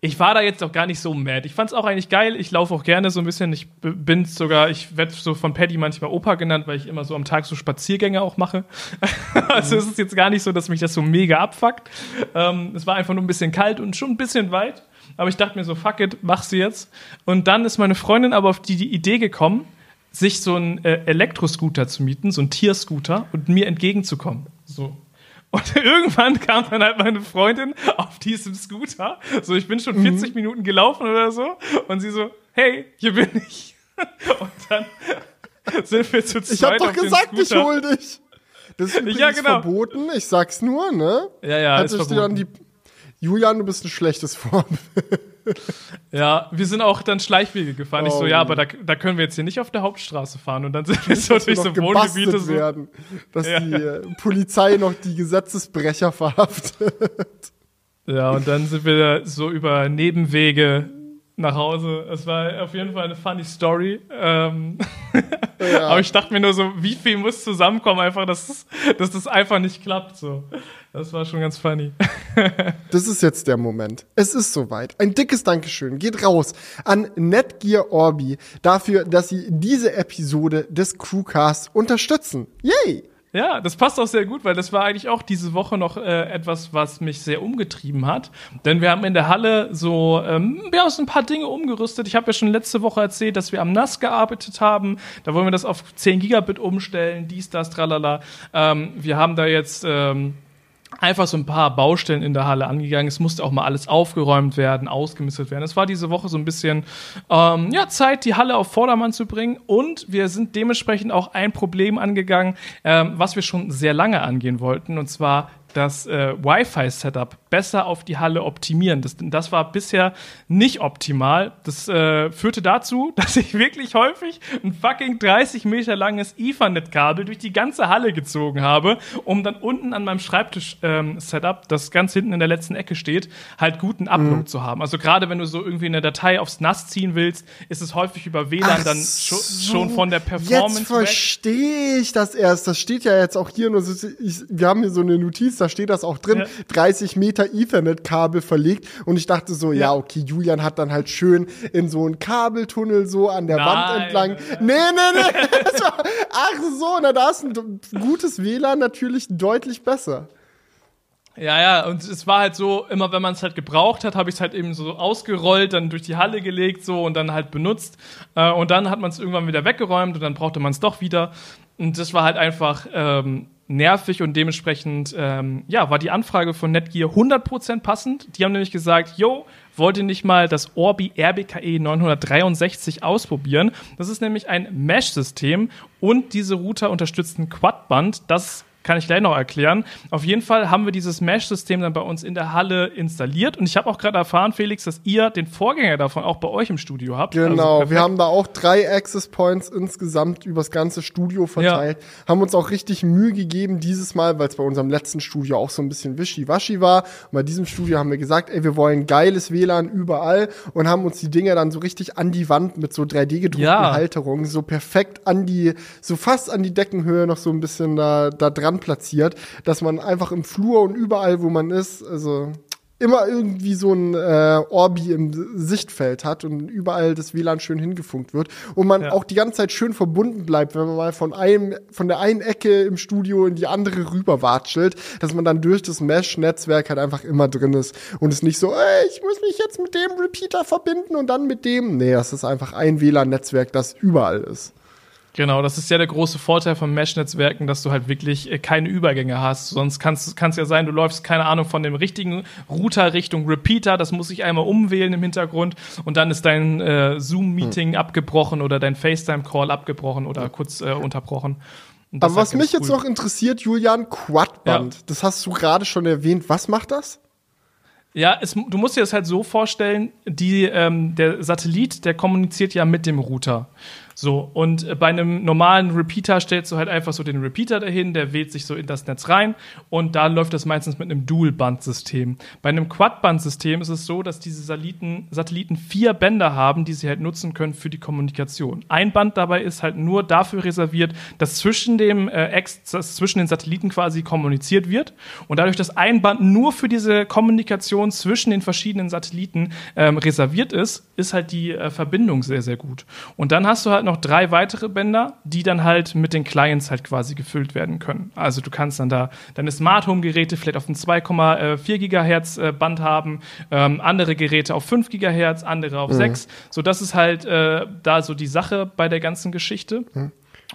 ich war da jetzt auch gar nicht so mad. Ich fand's auch eigentlich geil. Ich laufe auch gerne so ein bisschen. Ich bin sogar, ich werde so von Paddy manchmal Opa genannt, weil ich immer so am Tag so Spaziergänge auch mache. (laughs) also es ist jetzt gar nicht so, dass mich das so mega abfuckt. Ähm, es war einfach nur ein bisschen kalt und schon ein bisschen weit. Aber ich dachte mir so, fuck it, mach sie jetzt. Und dann ist meine Freundin aber auf die, die Idee gekommen, sich so einen äh, Elektroscooter zu mieten, so einen Tierscooter und mir entgegenzukommen. So. Und (laughs) irgendwann kam dann halt meine Freundin auf diesem Scooter. So, ich bin schon 40 mhm. Minuten gelaufen oder so. Und sie so, hey, hier bin ich. (laughs) Und dann sind wir zu zweit Ich hab doch gesagt, ich hol dich. Das ist übrigens ja, genau. verboten. Ich sag's nur, ne? Ja, ja, Hat ist verboten. Dir dann die Julian, du bist ein schlechtes Vorbild. (laughs) Ja, wir sind auch dann Schleichwege gefahren. Oh. Ich so, ja, oh. aber da, da können wir jetzt hier nicht auf der Hauptstraße fahren. Und dann sind wir so durch so Wohngebiete so. Werden, dass ja. die äh, Polizei noch die Gesetzesbrecher verhaftet. Ja, und dann sind wir so über Nebenwege nach Hause. Es war auf jeden Fall eine funny Story. Ähm (laughs) ja. Aber ich dachte mir nur so, wie viel muss zusammenkommen, einfach, dass, dass das einfach nicht klappt. So. Das war schon ganz funny. (laughs) das ist jetzt der Moment. Es ist soweit. Ein dickes Dankeschön geht raus an Netgear Orbi dafür, dass sie diese Episode des Crewcasts unterstützen. Yay! Ja, das passt auch sehr gut, weil das war eigentlich auch diese Woche noch äh, etwas, was mich sehr umgetrieben hat. Denn wir haben in der Halle so, ähm, wir haben uns ein paar Dinge umgerüstet. Ich habe ja schon letzte Woche erzählt, dass wir am NAS gearbeitet haben. Da wollen wir das auf 10 Gigabit umstellen, dies, das, tralala. Ähm, wir haben da jetzt ähm, einfach so ein paar Baustellen in der Halle angegangen. Es musste auch mal alles aufgeräumt werden, ausgemistet werden. Es war diese Woche so ein bisschen ähm, ja, Zeit, die Halle auf Vordermann zu bringen. Und wir sind dementsprechend auch ein Problem angegangen, ähm, was wir schon sehr lange angehen wollten. Und zwar das äh, Wi-Fi-Setup besser auf die Halle optimieren. Das, das war bisher nicht optimal. Das äh, führte dazu, (laughs) dass ich wirklich häufig ein fucking 30 Meter langes Ethernet-Kabel durch die ganze Halle gezogen habe, um dann unten an meinem Schreibtisch-Setup, ähm, das ganz hinten in der letzten Ecke steht, halt guten Upload mhm. zu haben. Also gerade wenn du so irgendwie eine Datei aufs NAS ziehen willst, ist es häufig über WLAN Ach dann so, schon von der Performance. Jetzt verstehe ich das erst. Das steht ja jetzt auch hier nur so, ich, wir haben hier so eine Notiz da steht das auch drin, ja. 30 Meter Ethernet-Kabel verlegt. Und ich dachte so, ja. ja. okay, Julian hat dann halt schön in so einen Kabeltunnel so an der Nein. Wand entlang. Nee, nee, nee. (laughs) Ach so, na da ist ein gutes WLAN natürlich deutlich besser. Ja, ja, und es war halt so, immer wenn man es halt gebraucht hat, habe ich es halt eben so ausgerollt, dann durch die Halle gelegt so und dann halt benutzt. Äh, und dann hat man es irgendwann wieder weggeräumt und dann brauchte man es doch wieder. Und das war halt einfach ähm, nervig und dementsprechend ähm, ja, war die Anfrage von Netgear 100% passend. Die haben nämlich gesagt, yo, wollt ihr nicht mal das Orbi RBKE 963 ausprobieren? Das ist nämlich ein Mesh-System und diese Router unterstützen Quadband. Das kann ich gleich noch erklären. Auf jeden Fall haben wir dieses Mesh-System dann bei uns in der Halle installiert. Und ich habe auch gerade erfahren, Felix, dass ihr den Vorgänger davon auch bei euch im Studio habt. Genau, also wir haben da auch drei Access Points insgesamt übers ganze Studio verteilt. Ja. Haben uns auch richtig Mühe gegeben dieses Mal, weil es bei unserem letzten Studio auch so ein bisschen wischiwaschi war. Und bei diesem Studio haben wir gesagt, ey, wir wollen geiles WLAN überall und haben uns die Dinge dann so richtig an die Wand mit so 3D-gedruckten ja. Halterungen so perfekt an die, so fast an die Deckenhöhe noch so ein bisschen da, da dran dran platziert, dass man einfach im Flur und überall, wo man ist, also immer irgendwie so ein äh, Orbi im Sichtfeld hat und überall das WLAN schön hingefunkt wird und man ja. auch die ganze Zeit schön verbunden bleibt, wenn man mal von einem von der einen Ecke im Studio in die andere rüber watschelt, dass man dann durch das Mesh-Netzwerk halt einfach immer drin ist und es nicht so, ey, ich muss mich jetzt mit dem Repeater verbinden und dann mit dem. Nee, das ist einfach ein WLAN-Netzwerk, das überall ist. Genau, das ist ja der große Vorteil von Mesh-Netzwerken, dass du halt wirklich äh, keine Übergänge hast. Sonst kann es ja sein, du läufst, keine Ahnung, von dem richtigen Router Richtung Repeater, das muss ich einmal umwählen im Hintergrund und dann ist dein äh, Zoom-Meeting hm. abgebrochen oder dein FaceTime-Call abgebrochen oder kurz äh, unterbrochen. Aber was mich cool. jetzt noch interessiert, Julian, Quadband, ja. das hast du gerade schon erwähnt. Was macht das? Ja, es, du musst dir das halt so vorstellen, die, ähm, der Satellit, der kommuniziert ja mit dem Router. So, und äh, bei einem normalen Repeater stellst du halt einfach so den Repeater dahin, der wählt sich so in das Netz rein und da läuft das meistens mit einem Dual-Band-System. Bei einem Quad-Band-System ist es so, dass diese Satelliten, Satelliten vier Bänder haben, die sie halt nutzen können für die Kommunikation. Ein Band dabei ist halt nur dafür reserviert, dass zwischen dem äh, dass zwischen den Satelliten quasi kommuniziert wird und dadurch, dass ein Band nur für diese Kommunikation zwischen den verschiedenen Satelliten ähm, reserviert ist, ist halt die äh, Verbindung sehr, sehr gut. Und dann hast du halt noch drei weitere Bänder, die dann halt mit den Clients halt quasi gefüllt werden können. Also du kannst dann da deine Smart Home Geräte vielleicht auf ein 2,4 Gigahertz äh, Band haben, ähm, andere Geräte auf 5 Gigahertz, andere auf mhm. 6. So, das ist halt äh, da so die Sache bei der ganzen Geschichte. Mhm.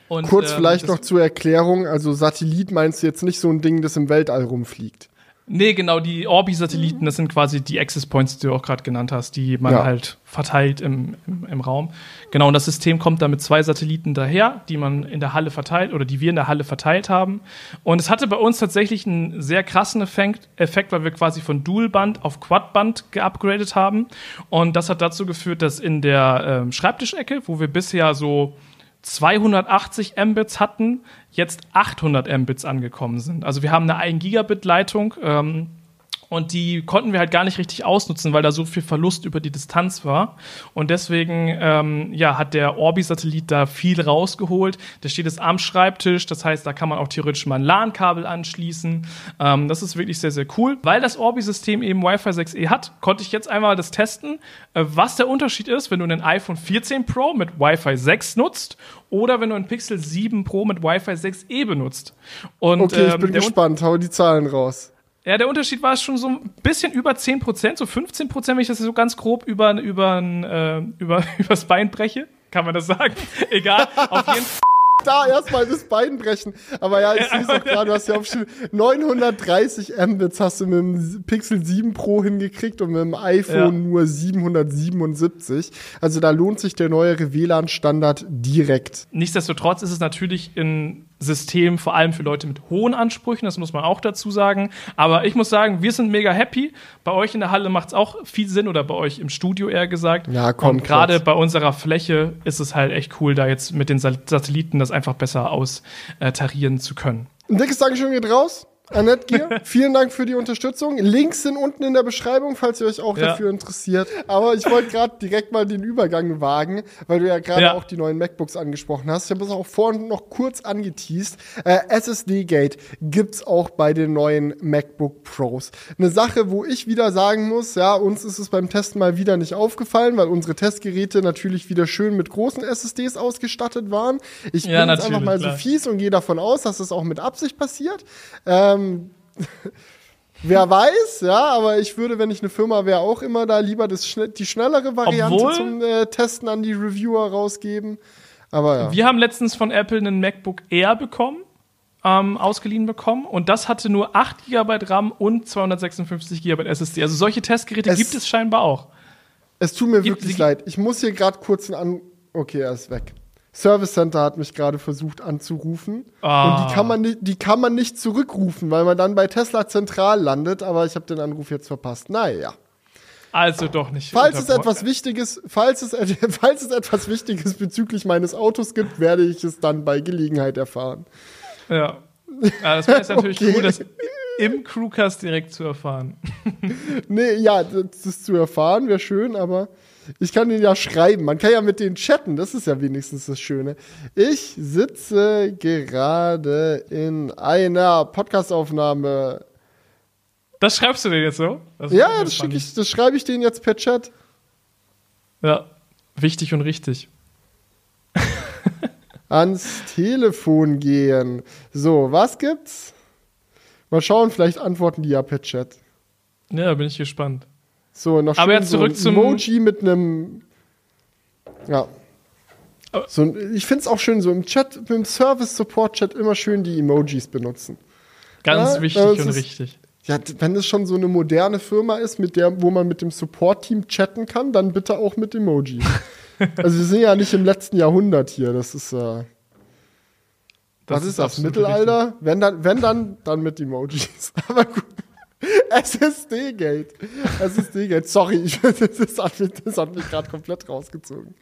Und, Kurz ähm, vielleicht noch zur Erklärung, also Satellit meinst du jetzt nicht so ein Ding, das im Weltall rumfliegt? Nee, genau, die Orbi-Satelliten, das sind quasi die Access Points, die du auch gerade genannt hast, die man ja. halt verteilt im, im, im, Raum. Genau, und das System kommt da mit zwei Satelliten daher, die man in der Halle verteilt oder die wir in der Halle verteilt haben. Und es hatte bei uns tatsächlich einen sehr krassen Effekt, Effekt weil wir quasi von Dual-Band auf Quad-Band geupgradet haben. Und das hat dazu geführt, dass in der ähm, Schreibtischecke, wo wir bisher so 280 Mbits hatten, jetzt 800 Mbits angekommen sind. Also wir haben eine 1 Gigabit Leitung ähm, und die konnten wir halt gar nicht richtig ausnutzen, weil da so viel Verlust über die Distanz war. Und deswegen ähm, ja, hat der Orbi-Satellit da viel rausgeholt. Der steht jetzt am Schreibtisch, das heißt, da kann man auch theoretisch mal ein LAN-Kabel anschließen. Ähm, das ist wirklich sehr, sehr cool. Weil das Orbi-System eben Wi-Fi 6E hat, konnte ich jetzt einmal das testen, äh, was der Unterschied ist, wenn du einen iPhone 14 Pro mit Wi-Fi 6 nutzt oder wenn du ein Pixel 7 Pro mit Wi-Fi 6E benutzt. Und, okay, ich ähm, bin gespannt. Hau die Zahlen raus. Ja, der Unterschied war schon so ein bisschen über 10 Prozent, so 15 Prozent, wenn ich das so ganz grob über, über, äh, über, (laughs) übers Bein breche. Kann man das sagen? (laughs) Egal, auf jeden Fall (laughs) da erstmal das Bein brechen. Aber ja, ich sehe es auch gerade, du hast ja aufgeschrieben, 930 Mbits hast du mit dem Pixel 7 Pro hingekriegt und mit dem iPhone ja. nur 777. Also da lohnt sich der neuere WLAN-Standard direkt. Nichtsdestotrotz ist es natürlich in System, vor allem für Leute mit hohen Ansprüchen, das muss man auch dazu sagen. Aber ich muss sagen, wir sind mega happy. Bei euch in der Halle macht es auch viel Sinn oder bei euch im Studio eher gesagt. Ja, komm. Und gerade bei unserer Fläche ist es halt echt cool, da jetzt mit den Satelliten das einfach besser austarieren zu können. Ein dickes Dankeschön geht raus. Annette Gier, (laughs) vielen Dank für die Unterstützung. Links sind unten in der Beschreibung, falls ihr euch auch ja. dafür interessiert. Aber ich wollte gerade direkt mal den Übergang wagen, weil du ja gerade ja. auch die neuen MacBooks angesprochen hast. Ich habe es auch vorhin noch kurz angeteased. Äh, SSD-Gate gibt's auch bei den neuen MacBook Pros. Eine Sache, wo ich wieder sagen muss, ja, uns ist es beim Testen mal wieder nicht aufgefallen, weil unsere Testgeräte natürlich wieder schön mit großen SSDs ausgestattet waren. Ich ja, bin jetzt einfach mal klar. so fies und gehe davon aus, dass das auch mit Absicht passiert. Ähm, ähm, (laughs) wer weiß, ja, aber ich würde, wenn ich eine Firma wäre, auch immer da lieber das, die schnellere Variante Obwohl, zum äh, Testen an die Reviewer rausgeben. Aber ja. Wir haben letztens von Apple einen MacBook Air bekommen. Ähm, ausgeliehen bekommen und das hatte nur 8 GB RAM und 256 GB SSD. Also solche Testgeräte es, gibt es scheinbar auch. Es tut mir wirklich leid. Ich muss hier gerade kurz einen An. Okay, er ist weg. Service Center hat mich gerade versucht anzurufen. Ah. Und die kann, man nicht, die kann man nicht zurückrufen, weil man dann bei Tesla zentral landet. Aber ich habe den Anruf jetzt verpasst. Naja. Also doch nicht. Falls es etwas Wichtiges, falls es, (laughs) falls es etwas Wichtiges bezüglich meines Autos gibt, werde ich es dann bei Gelegenheit erfahren. Ja. ja das wäre (laughs) natürlich okay. cool, das im Crewcast direkt zu erfahren. (laughs) nee, ja, das, das zu erfahren wäre schön, aber ich kann den ja schreiben. Man kann ja mit denen chatten. Das ist ja wenigstens das Schöne. Ich sitze gerade in einer Podcastaufnahme. Das schreibst du denen jetzt so? Das ja, das, ich, das schreibe ich denen jetzt per Chat. Ja, wichtig und richtig. (laughs) Ans Telefon gehen. So, was gibt's? Mal schauen, vielleicht antworten die ja per Chat. Ja, bin ich gespannt. So, noch Aber jetzt zurück so ein Emoji mit einem. Ja. So, ich finde es auch schön, so im Chat, im Service-Support-Chat immer schön die Emojis benutzen. Ganz ja, wichtig und ist, richtig. Ja, wenn es schon so eine moderne Firma ist, mit der, wo man mit dem Support-Team chatten kann, dann bitte auch mit Emojis. (laughs) also wir sind ja nicht im letzten Jahrhundert hier. Das ist äh, das was ist, das? Mittelalter? Wenn dann, wenn dann, dann mit Emojis. (laughs) Aber gut. (laughs) SSD-Gate. SSD-Gate. Sorry, ich, (laughs) das, hat mich, das hat mich gerade komplett rausgezogen.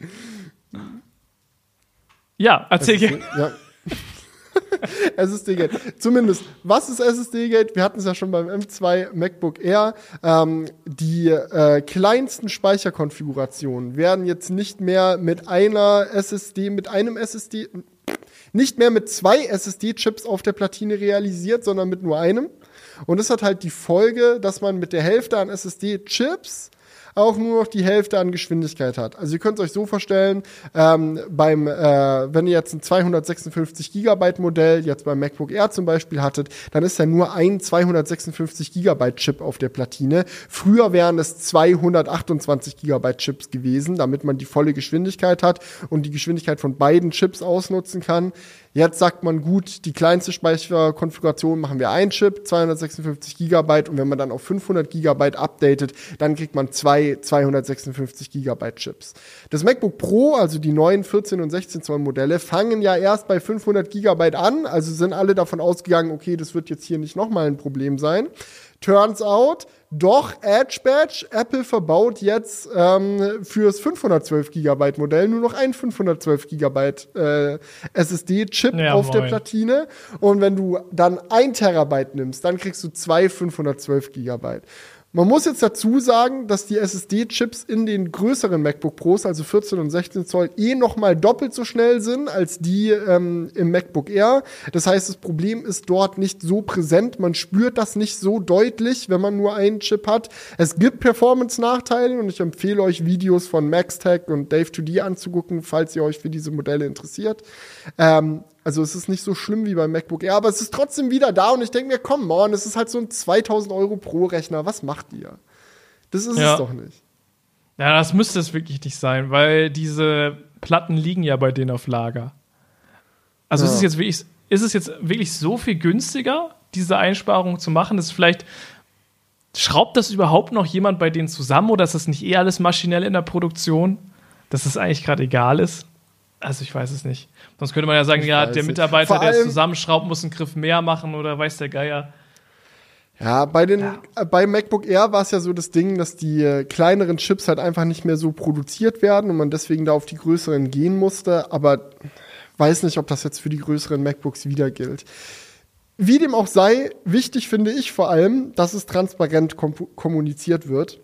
Ja, erzähl gerne. Ja. (laughs) SSD-Gate. Zumindest, was ist SSD-Gate? Wir hatten es ja schon beim M2 MacBook Air. Ähm, die äh, kleinsten Speicherkonfigurationen werden jetzt nicht mehr mit einer SSD, mit einem SSD, nicht mehr mit zwei SSD-Chips auf der Platine realisiert, sondern mit nur einem. Und das hat halt die Folge, dass man mit der Hälfte an SSD-Chips auch nur noch die Hälfte an Geschwindigkeit hat. Also ihr könnt es euch so vorstellen, ähm, beim, äh, wenn ihr jetzt ein 256 Gigabyte Modell jetzt beim MacBook Air zum Beispiel hattet, dann ist ja nur ein 256 Gigabyte Chip auf der Platine. Früher wären es 228 Gigabyte Chips gewesen, damit man die volle Geschwindigkeit hat und die Geschwindigkeit von beiden Chips ausnutzen kann. Jetzt sagt man gut, die kleinste Speicherkonfiguration machen wir ein Chip, 256 Gigabyte und wenn man dann auf 500 Gigabyte updatet, dann kriegt man zwei 256 Gigabyte Chips. Das MacBook Pro, also die neuen 14 und 16 Zoll Modelle, fangen ja erst bei 500 Gigabyte an, also sind alle davon ausgegangen, okay, das wird jetzt hier nicht nochmal ein Problem sein. Turns out, doch Edge Badge, Apple verbaut jetzt ähm, fürs 512 Gigabyte Modell nur noch ein 512 Gigabyte äh, SSD-Chip ja, auf moin. der Platine. Und wenn du dann ein Terabyte nimmst, dann kriegst du zwei 512 Gigabyte. Man muss jetzt dazu sagen, dass die SSD-Chips in den größeren MacBook Pros, also 14 und 16 Zoll, eh noch mal doppelt so schnell sind als die ähm, im MacBook Air. Das heißt, das Problem ist dort nicht so präsent. Man spürt das nicht so deutlich, wenn man nur einen Chip hat. Es gibt Performance-Nachteile und ich empfehle euch Videos von MaxTech und Dave2D anzugucken, falls ihr euch für diese Modelle interessiert. Ähm, also es ist nicht so schlimm wie beim MacBook Air, aber es ist trotzdem wieder da und ich denke mir, komm, man, es ist halt so ein 2000 Euro pro Rechner. Was macht ihr? Das ist ja. es doch nicht. Ja, das müsste es wirklich nicht sein, weil diese Platten liegen ja bei denen auf Lager. Also ja. ist es jetzt wirklich, ist es jetzt wirklich so viel günstiger, diese Einsparung zu machen? Ist vielleicht schraubt das überhaupt noch jemand bei denen zusammen oder ist das nicht eh alles maschinell in der Produktion, dass es eigentlich gerade egal ist? Also ich weiß es nicht. Sonst könnte man ja sagen, ich ja, der Mitarbeiter, der es zusammenschraubt, muss einen Griff mehr machen oder weiß der Geier. Ja, bei den ja. Äh, bei MacBook Air war es ja so das Ding, dass die äh, kleineren Chips halt einfach nicht mehr so produziert werden und man deswegen da auf die größeren gehen musste, aber weiß nicht, ob das jetzt für die größeren MacBooks wieder gilt. Wie dem auch sei, wichtig finde ich vor allem, dass es transparent kom kommuniziert wird.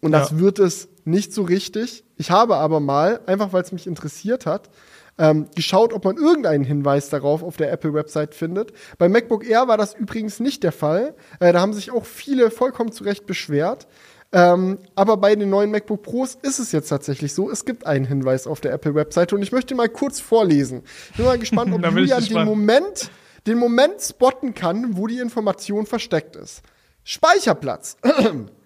Und ja. das wird es nicht so richtig. Ich habe aber mal, einfach weil es mich interessiert hat, ähm, geschaut, ob man irgendeinen Hinweis darauf auf der Apple-Website findet. Bei MacBook Air war das übrigens nicht der Fall. Äh, da haben sich auch viele vollkommen zu Recht beschwert. Ähm, aber bei den neuen MacBook Pros ist es jetzt tatsächlich so, es gibt einen Hinweis auf der Apple-Website und ich möchte mal kurz vorlesen. Ich bin mal gespannt, ob (laughs) Julian den Moment, den Moment spotten kann, wo die Information versteckt ist. Speicherplatz. (clears throat)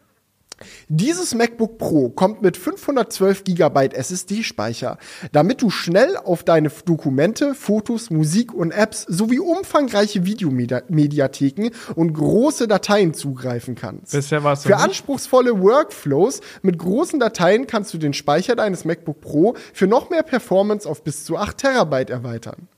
Dieses MacBook Pro kommt mit 512 GB SSD-Speicher, damit du schnell auf deine Dokumente, Fotos, Musik und Apps sowie umfangreiche Videomediatheken und große Dateien zugreifen kannst. Bisher war's Für anspruchsvolle Workflows mit großen Dateien kannst du den Speicher deines MacBook Pro für noch mehr Performance auf bis zu 8 Terabyte erweitern.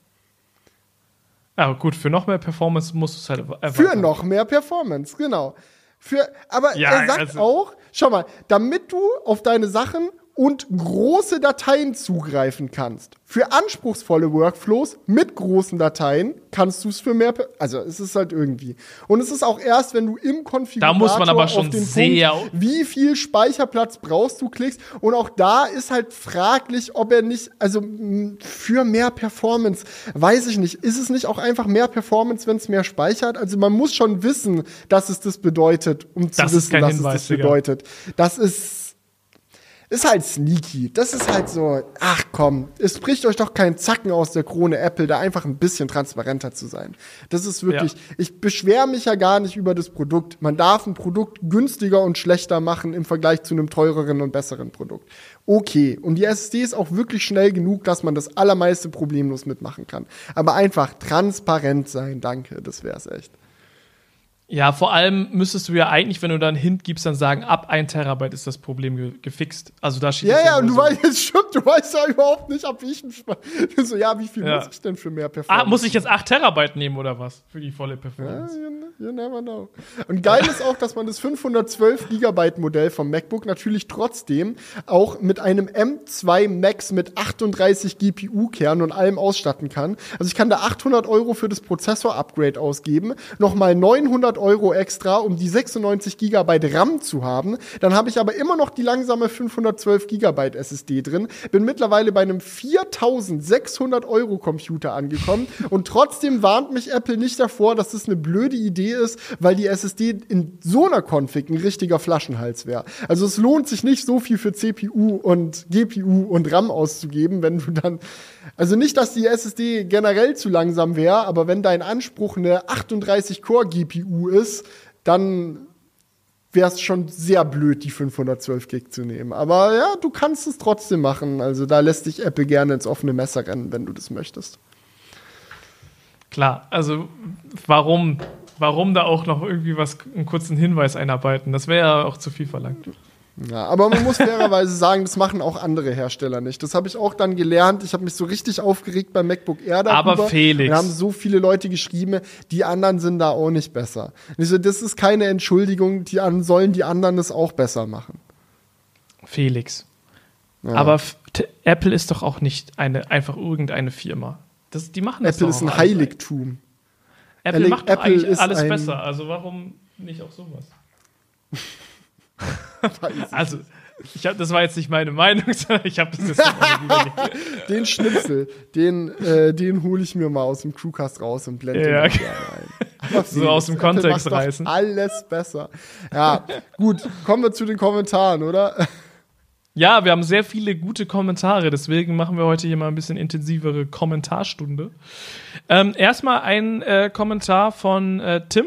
Ja, gut, für noch mehr Performance musst du es halt erweitern. Für noch mehr Performance, genau. Für, aber ja, er sagt also auch, schau mal, damit du auf deine Sachen und große Dateien zugreifen kannst. Für anspruchsvolle Workflows mit großen Dateien kannst du es für mehr, also es ist halt irgendwie. Und es ist auch erst, wenn du im Konfigurator da muss man aber schon sehr Punkt, wie viel Speicherplatz brauchst du klickst und auch da ist halt fraglich, ob er nicht, also für mehr Performance, weiß ich nicht, ist es nicht auch einfach mehr Performance, wenn es mehr speichert? Also man muss schon wissen, dass es das bedeutet, um zu das wissen, dass Hinweis, es das bedeutet. Das ist ist halt sneaky. Das ist halt so, ach komm, es bricht euch doch kein Zacken aus der Krone Apple, da einfach ein bisschen transparenter zu sein. Das ist wirklich, ja. ich beschwere mich ja gar nicht über das Produkt. Man darf ein Produkt günstiger und schlechter machen im Vergleich zu einem teureren und besseren Produkt. Okay, und die SSD ist auch wirklich schnell genug, dass man das allermeiste problemlos mitmachen kann. Aber einfach transparent sein, danke, das wär's echt. Ja, vor allem müsstest du ja eigentlich, wenn du da einen Hint gibst, dann sagen, ab 1 Terabyte ist das Problem ge gefixt. Also da steht Ja, ja, und du so. weißt, (laughs) jetzt stimmt, du weißt ja überhaupt nicht, ab welchem (laughs) So, ja, wie viel ja. muss ich denn für mehr Performance? Ah, muss ich jetzt 8 Terabyte nehmen oder was? Für die volle Performance. Ja, You never know. Und geil ist auch, dass man das 512 Gigabyte Modell vom MacBook natürlich trotzdem auch mit einem M2 Max mit 38 GPU-Kern und allem ausstatten kann. Also ich kann da 800 Euro für das Prozessor-Upgrade ausgeben, nochmal 900 Euro extra, um die 96 Gigabyte RAM zu haben. Dann habe ich aber immer noch die langsame 512 Gigabyte SSD drin. Bin mittlerweile bei einem 4600 Euro Computer angekommen und trotzdem warnt mich Apple nicht davor, dass das eine blöde Idee ist, weil die SSD in so einer Config ein richtiger Flaschenhals wäre. Also es lohnt sich nicht so viel für CPU und GPU und RAM auszugeben, wenn du dann also nicht, dass die SSD generell zu langsam wäre, aber wenn dein Anspruch eine 38 Core GPU ist, dann wäre es schon sehr blöd, die 512 Gig zu nehmen. Aber ja, du kannst es trotzdem machen. Also da lässt dich Apple gerne ins offene Messer rennen, wenn du das möchtest. Klar, also warum, warum da auch noch irgendwie was, einen kurzen Hinweis einarbeiten? Das wäre ja auch zu viel verlangt. Ja, aber man muss fairerweise sagen, das machen auch andere Hersteller nicht. Das habe ich auch dann gelernt. Ich habe mich so richtig aufgeregt beim MacBook Air darüber. Aber Felix. Da haben so viele Leute geschrieben, die anderen sind da auch nicht besser. Ich so, das ist keine Entschuldigung, die an, sollen die anderen es auch besser machen. Felix. Ja. Aber Apple ist doch auch nicht eine, einfach irgendeine Firma. Das, die machen das Apple ist ein Heiligtum. Apple Ele macht Apple eigentlich alles besser. Also warum nicht auch sowas? (laughs) also, ich hab, das war jetzt nicht meine Meinung, (laughs) sondern ich habe das jetzt (laughs) Den Schnipsel, den, äh, den hole ich mir mal aus dem Crewcast raus und blende ja, den ein. so aus dem Kontext reißen. Alles besser. Ja, gut, kommen wir zu den Kommentaren, oder? Ja, wir haben sehr viele gute Kommentare, deswegen machen wir heute hier mal ein bisschen intensivere Kommentarstunde. Ähm, erstmal ein äh, Kommentar von äh, Tim,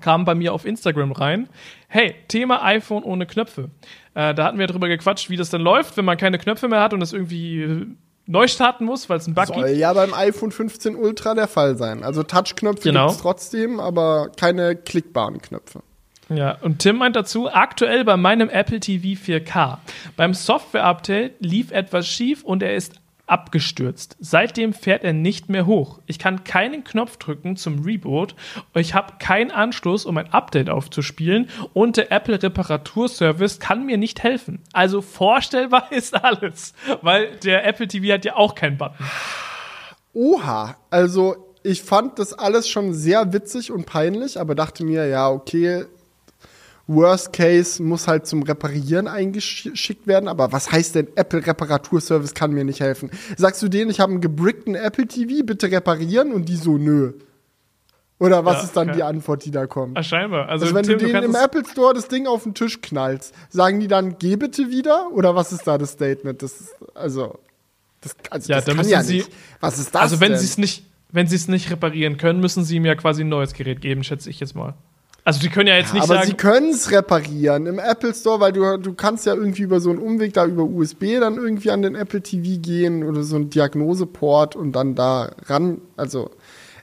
kam bei mir auf Instagram rein. Hey, Thema iPhone ohne Knöpfe. Äh, da hatten wir drüber gequatscht, wie das dann läuft, wenn man keine Knöpfe mehr hat und es irgendwie äh, neu starten muss, weil es ein Bug Soll gibt. ja beim iPhone 15 Ultra der Fall sein. Also Touchknöpfe genau. gibt es trotzdem, aber keine klickbaren Knöpfe. Ja, und Tim meint dazu, aktuell bei meinem Apple TV 4K. Beim Software-Update lief etwas schief und er ist abgestürzt. Seitdem fährt er nicht mehr hoch. Ich kann keinen Knopf drücken zum Reboot. Ich habe keinen Anschluss, um ein Update aufzuspielen und der Apple Reparaturservice kann mir nicht helfen. Also vorstellbar (laughs) ist alles, weil der Apple TV hat ja auch keinen Button. Oha, also ich fand das alles schon sehr witzig und peinlich, aber dachte mir, ja, okay, Worst Case muss halt zum Reparieren eingeschickt werden. Aber was heißt denn Apple Reparaturservice kann mir nicht helfen? Sagst du denen, ich habe einen gebrickten Apple TV, bitte reparieren? Und die so, nö. Oder was ja, ist dann okay. die Antwort, die da kommt? Ah, scheinbar. Also, also wenn Tim, du denen im Apple Store das Ding auf den Tisch knallst, sagen die dann, geh bitte wieder? Oder was ist da das Statement? Das ist, also, das, also ja, das kann ja sie, nicht. Was ist das Also wenn sie es nicht, wenn sie es nicht reparieren können, müssen sie ihm ja quasi ein neues Gerät geben, schätze ich jetzt mal. Also die können ja jetzt nicht aber sagen. sie können es reparieren im Apple Store, weil du, du kannst ja irgendwie über so einen Umweg da über USB dann irgendwie an den Apple TV gehen oder so einen Diagnoseport und dann da ran. Also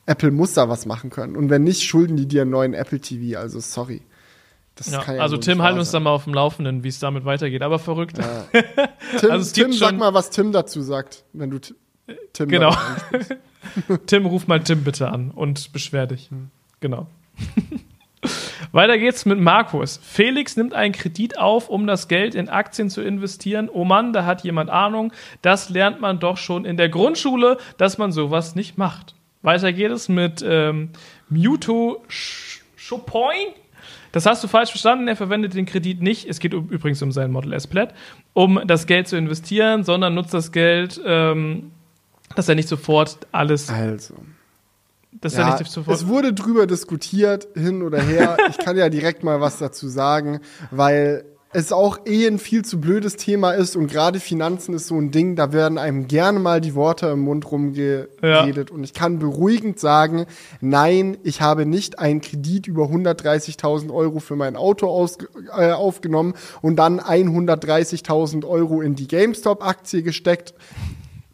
Apple muss da was machen können. Und wenn nicht, schulden die dir einen neuen Apple TV. Also sorry. Ja, ja also Tim, halt uns da mal auf dem Laufenden, wie es damit weitergeht. Aber verrückt. Ja. (laughs) Tim, also Tim sag mal, was Tim dazu sagt, wenn du Tim Genau. (laughs) Tim, ruf mal Tim bitte an und beschwer dich. Hm. Genau. Weiter geht's mit Markus. Felix nimmt einen Kredit auf, um das Geld in Aktien zu investieren. Oh Mann, da hat jemand Ahnung. Das lernt man doch schon in der Grundschule, dass man sowas nicht macht. Weiter geht es mit ähm, Muto Chopoin. Das hast du falsch verstanden. Er verwendet den Kredit nicht. Es geht übrigens um sein Model S Plaid, um das Geld zu investieren, sondern nutzt das Geld, ähm, dass er nicht sofort alles also. Das ja, ja nicht sofort. Es wurde drüber diskutiert, hin oder her. (laughs) ich kann ja direkt mal was dazu sagen, weil es auch eh ein viel zu blödes Thema ist und gerade Finanzen ist so ein Ding, da werden einem gerne mal die Worte im Mund rumgeredet ja. und ich kann beruhigend sagen, nein, ich habe nicht einen Kredit über 130.000 Euro für mein Auto aus, äh, aufgenommen und dann 130.000 Euro in die GameStop-Aktie gesteckt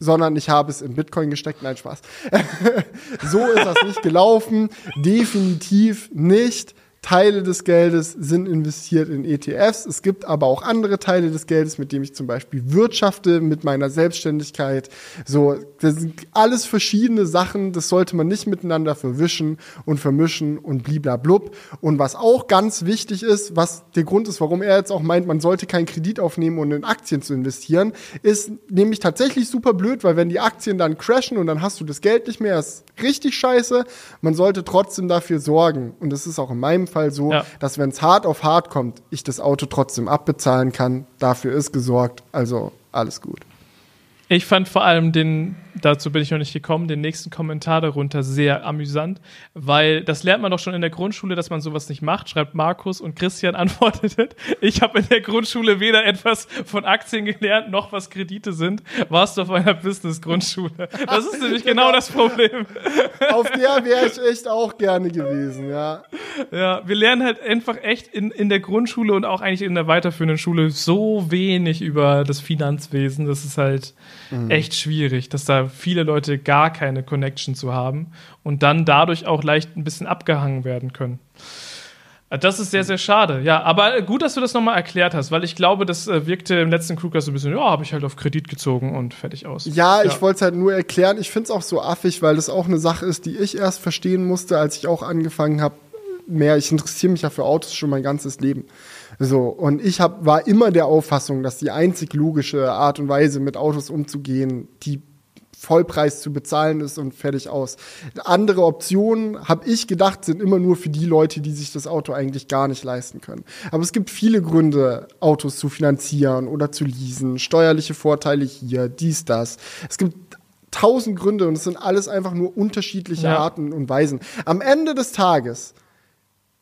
sondern ich habe es in Bitcoin gesteckt. Nein, Spaß. (laughs) so ist das nicht gelaufen. Definitiv nicht. Teile des Geldes sind investiert in ETFs. Es gibt aber auch andere Teile des Geldes, mit dem ich zum Beispiel wirtschafte mit meiner Selbstständigkeit. So, das sind alles verschiedene Sachen. Das sollte man nicht miteinander verwischen und vermischen und bliblablub. Und was auch ganz wichtig ist, was der Grund ist, warum er jetzt auch meint, man sollte keinen Kredit aufnehmen, um in Aktien zu investieren, ist nämlich tatsächlich super blöd, weil wenn die Aktien dann crashen und dann hast du das Geld nicht mehr, ist richtig scheiße. Man sollte trotzdem dafür sorgen. Und das ist auch in meinem Fall so, ja. dass wenn es hart auf hart kommt, ich das Auto trotzdem abbezahlen kann. Dafür ist gesorgt. Also alles gut. Ich fand vor allem den, dazu bin ich noch nicht gekommen, den nächsten Kommentar darunter sehr amüsant, weil das lernt man doch schon in der Grundschule, dass man sowas nicht macht, schreibt Markus und Christian (laughs) antwortet. Ich habe in der Grundschule weder etwas von Aktien gelernt, noch was Kredite sind. Warst du auf einer Business-Grundschule? Das ist nämlich genau das Problem. (laughs) Auf der wäre ich echt auch gerne gewesen, ja. Ja, wir lernen halt einfach echt in, in der Grundschule und auch eigentlich in der weiterführenden Schule so wenig über das Finanzwesen. Das ist halt mhm. echt schwierig, dass da viele Leute gar keine Connection zu haben und dann dadurch auch leicht ein bisschen abgehangen werden können. Äh, das ist sehr, sehr schade. Ja, aber gut, dass du das nochmal erklärt hast, weil ich glaube, das äh, wirkte im letzten Crewcast so ein bisschen, ja, habe ich halt auf Kredit gezogen und fertig aus. Ja, ja. ich wollte es halt nur erklären. Ich finde es auch so affig, weil das auch eine Sache ist, die ich erst verstehen musste, als ich auch angefangen habe, mehr. Ich interessiere mich ja für Autos schon mein ganzes Leben. So, und ich hab, war immer der Auffassung, dass die einzig logische Art und Weise, mit Autos umzugehen, die Vollpreis zu bezahlen ist und fertig aus. Andere Optionen, habe ich gedacht, sind immer nur für die Leute, die sich das Auto eigentlich gar nicht leisten können. Aber es gibt viele Gründe, Autos zu finanzieren oder zu leasen, steuerliche Vorteile hier, dies, das. Es gibt tausend Gründe und es sind alles einfach nur unterschiedliche ja. Arten und Weisen. Am Ende des Tages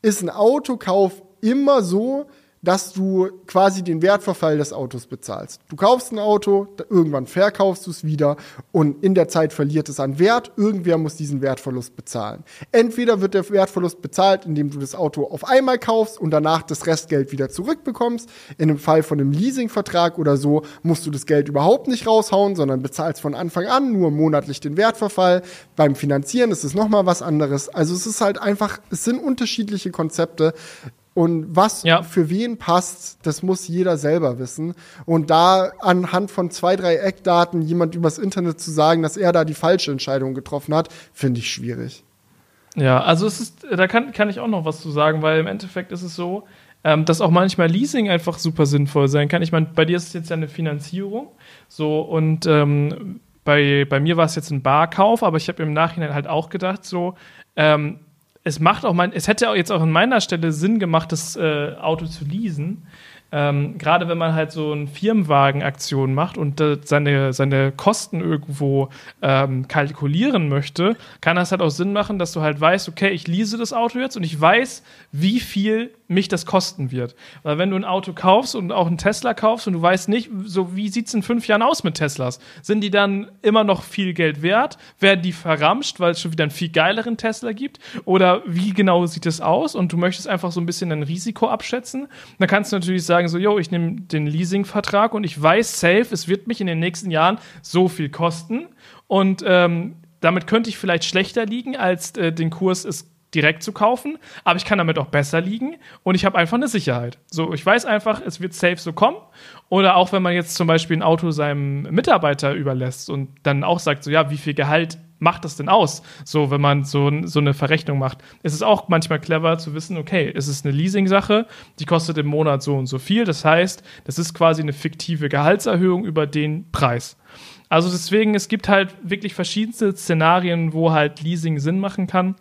ist ein Autokauf immer so, dass du quasi den Wertverfall des Autos bezahlst. Du kaufst ein Auto, irgendwann verkaufst du es wieder und in der Zeit verliert es an Wert. Irgendwer muss diesen Wertverlust bezahlen. Entweder wird der Wertverlust bezahlt, indem du das Auto auf einmal kaufst und danach das Restgeld wieder zurückbekommst. In einem Fall von einem Leasingvertrag oder so musst du das Geld überhaupt nicht raushauen, sondern bezahlst von Anfang an nur monatlich den Wertverfall. Beim Finanzieren ist es nochmal was anderes. Also es ist halt einfach, es sind unterschiedliche Konzepte. Und was ja. für wen passt, das muss jeder selber wissen. Und da anhand von zwei, drei Eckdaten jemand übers Internet zu sagen, dass er da die falsche Entscheidung getroffen hat, finde ich schwierig. Ja, also es ist, da kann, kann ich auch noch was zu sagen, weil im Endeffekt ist es so, ähm, dass auch manchmal Leasing einfach super sinnvoll sein kann. Ich meine, bei dir ist es jetzt ja eine Finanzierung, so und ähm, bei, bei mir war es jetzt ein Barkauf, aber ich habe im Nachhinein halt auch gedacht, so, ähm, es macht auch mein, es hätte auch jetzt auch an meiner Stelle Sinn gemacht, das äh, Auto zu leasen. Ähm, Gerade wenn man halt so eine Firmenwagen-Aktion macht und äh, seine, seine Kosten irgendwo ähm, kalkulieren möchte, kann das halt auch Sinn machen, dass du halt weißt, okay, ich lease das Auto jetzt und ich weiß, wie viel mich das kosten wird. Weil wenn du ein Auto kaufst und auch einen Tesla kaufst und du weißt nicht, so wie sieht es in fünf Jahren aus mit Teslas? Sind die dann immer noch viel Geld wert? Werden die verramscht, weil es schon wieder einen viel geileren Tesla gibt? Oder wie genau sieht es aus? Und du möchtest einfach so ein bisschen ein Risiko abschätzen. Dann kannst du natürlich sagen, so, yo, ich nehme den Leasingvertrag und ich weiß safe, es wird mich in den nächsten Jahren so viel kosten. Und ähm, damit könnte ich vielleicht schlechter liegen, als äh, den Kurs es direkt zu kaufen, aber ich kann damit auch besser liegen und ich habe einfach eine Sicherheit. So, ich weiß einfach, es wird safe so kommen. Oder auch wenn man jetzt zum Beispiel ein Auto seinem Mitarbeiter überlässt und dann auch sagt, so ja, wie viel Gehalt macht das denn aus? So, wenn man so, so eine Verrechnung macht. Es ist auch manchmal clever zu wissen, okay, es ist eine Leasing-Sache, die kostet im Monat so und so viel. Das heißt, das ist quasi eine fiktive Gehaltserhöhung über den Preis. Also deswegen, es gibt halt wirklich verschiedenste Szenarien, wo halt Leasing Sinn machen kann.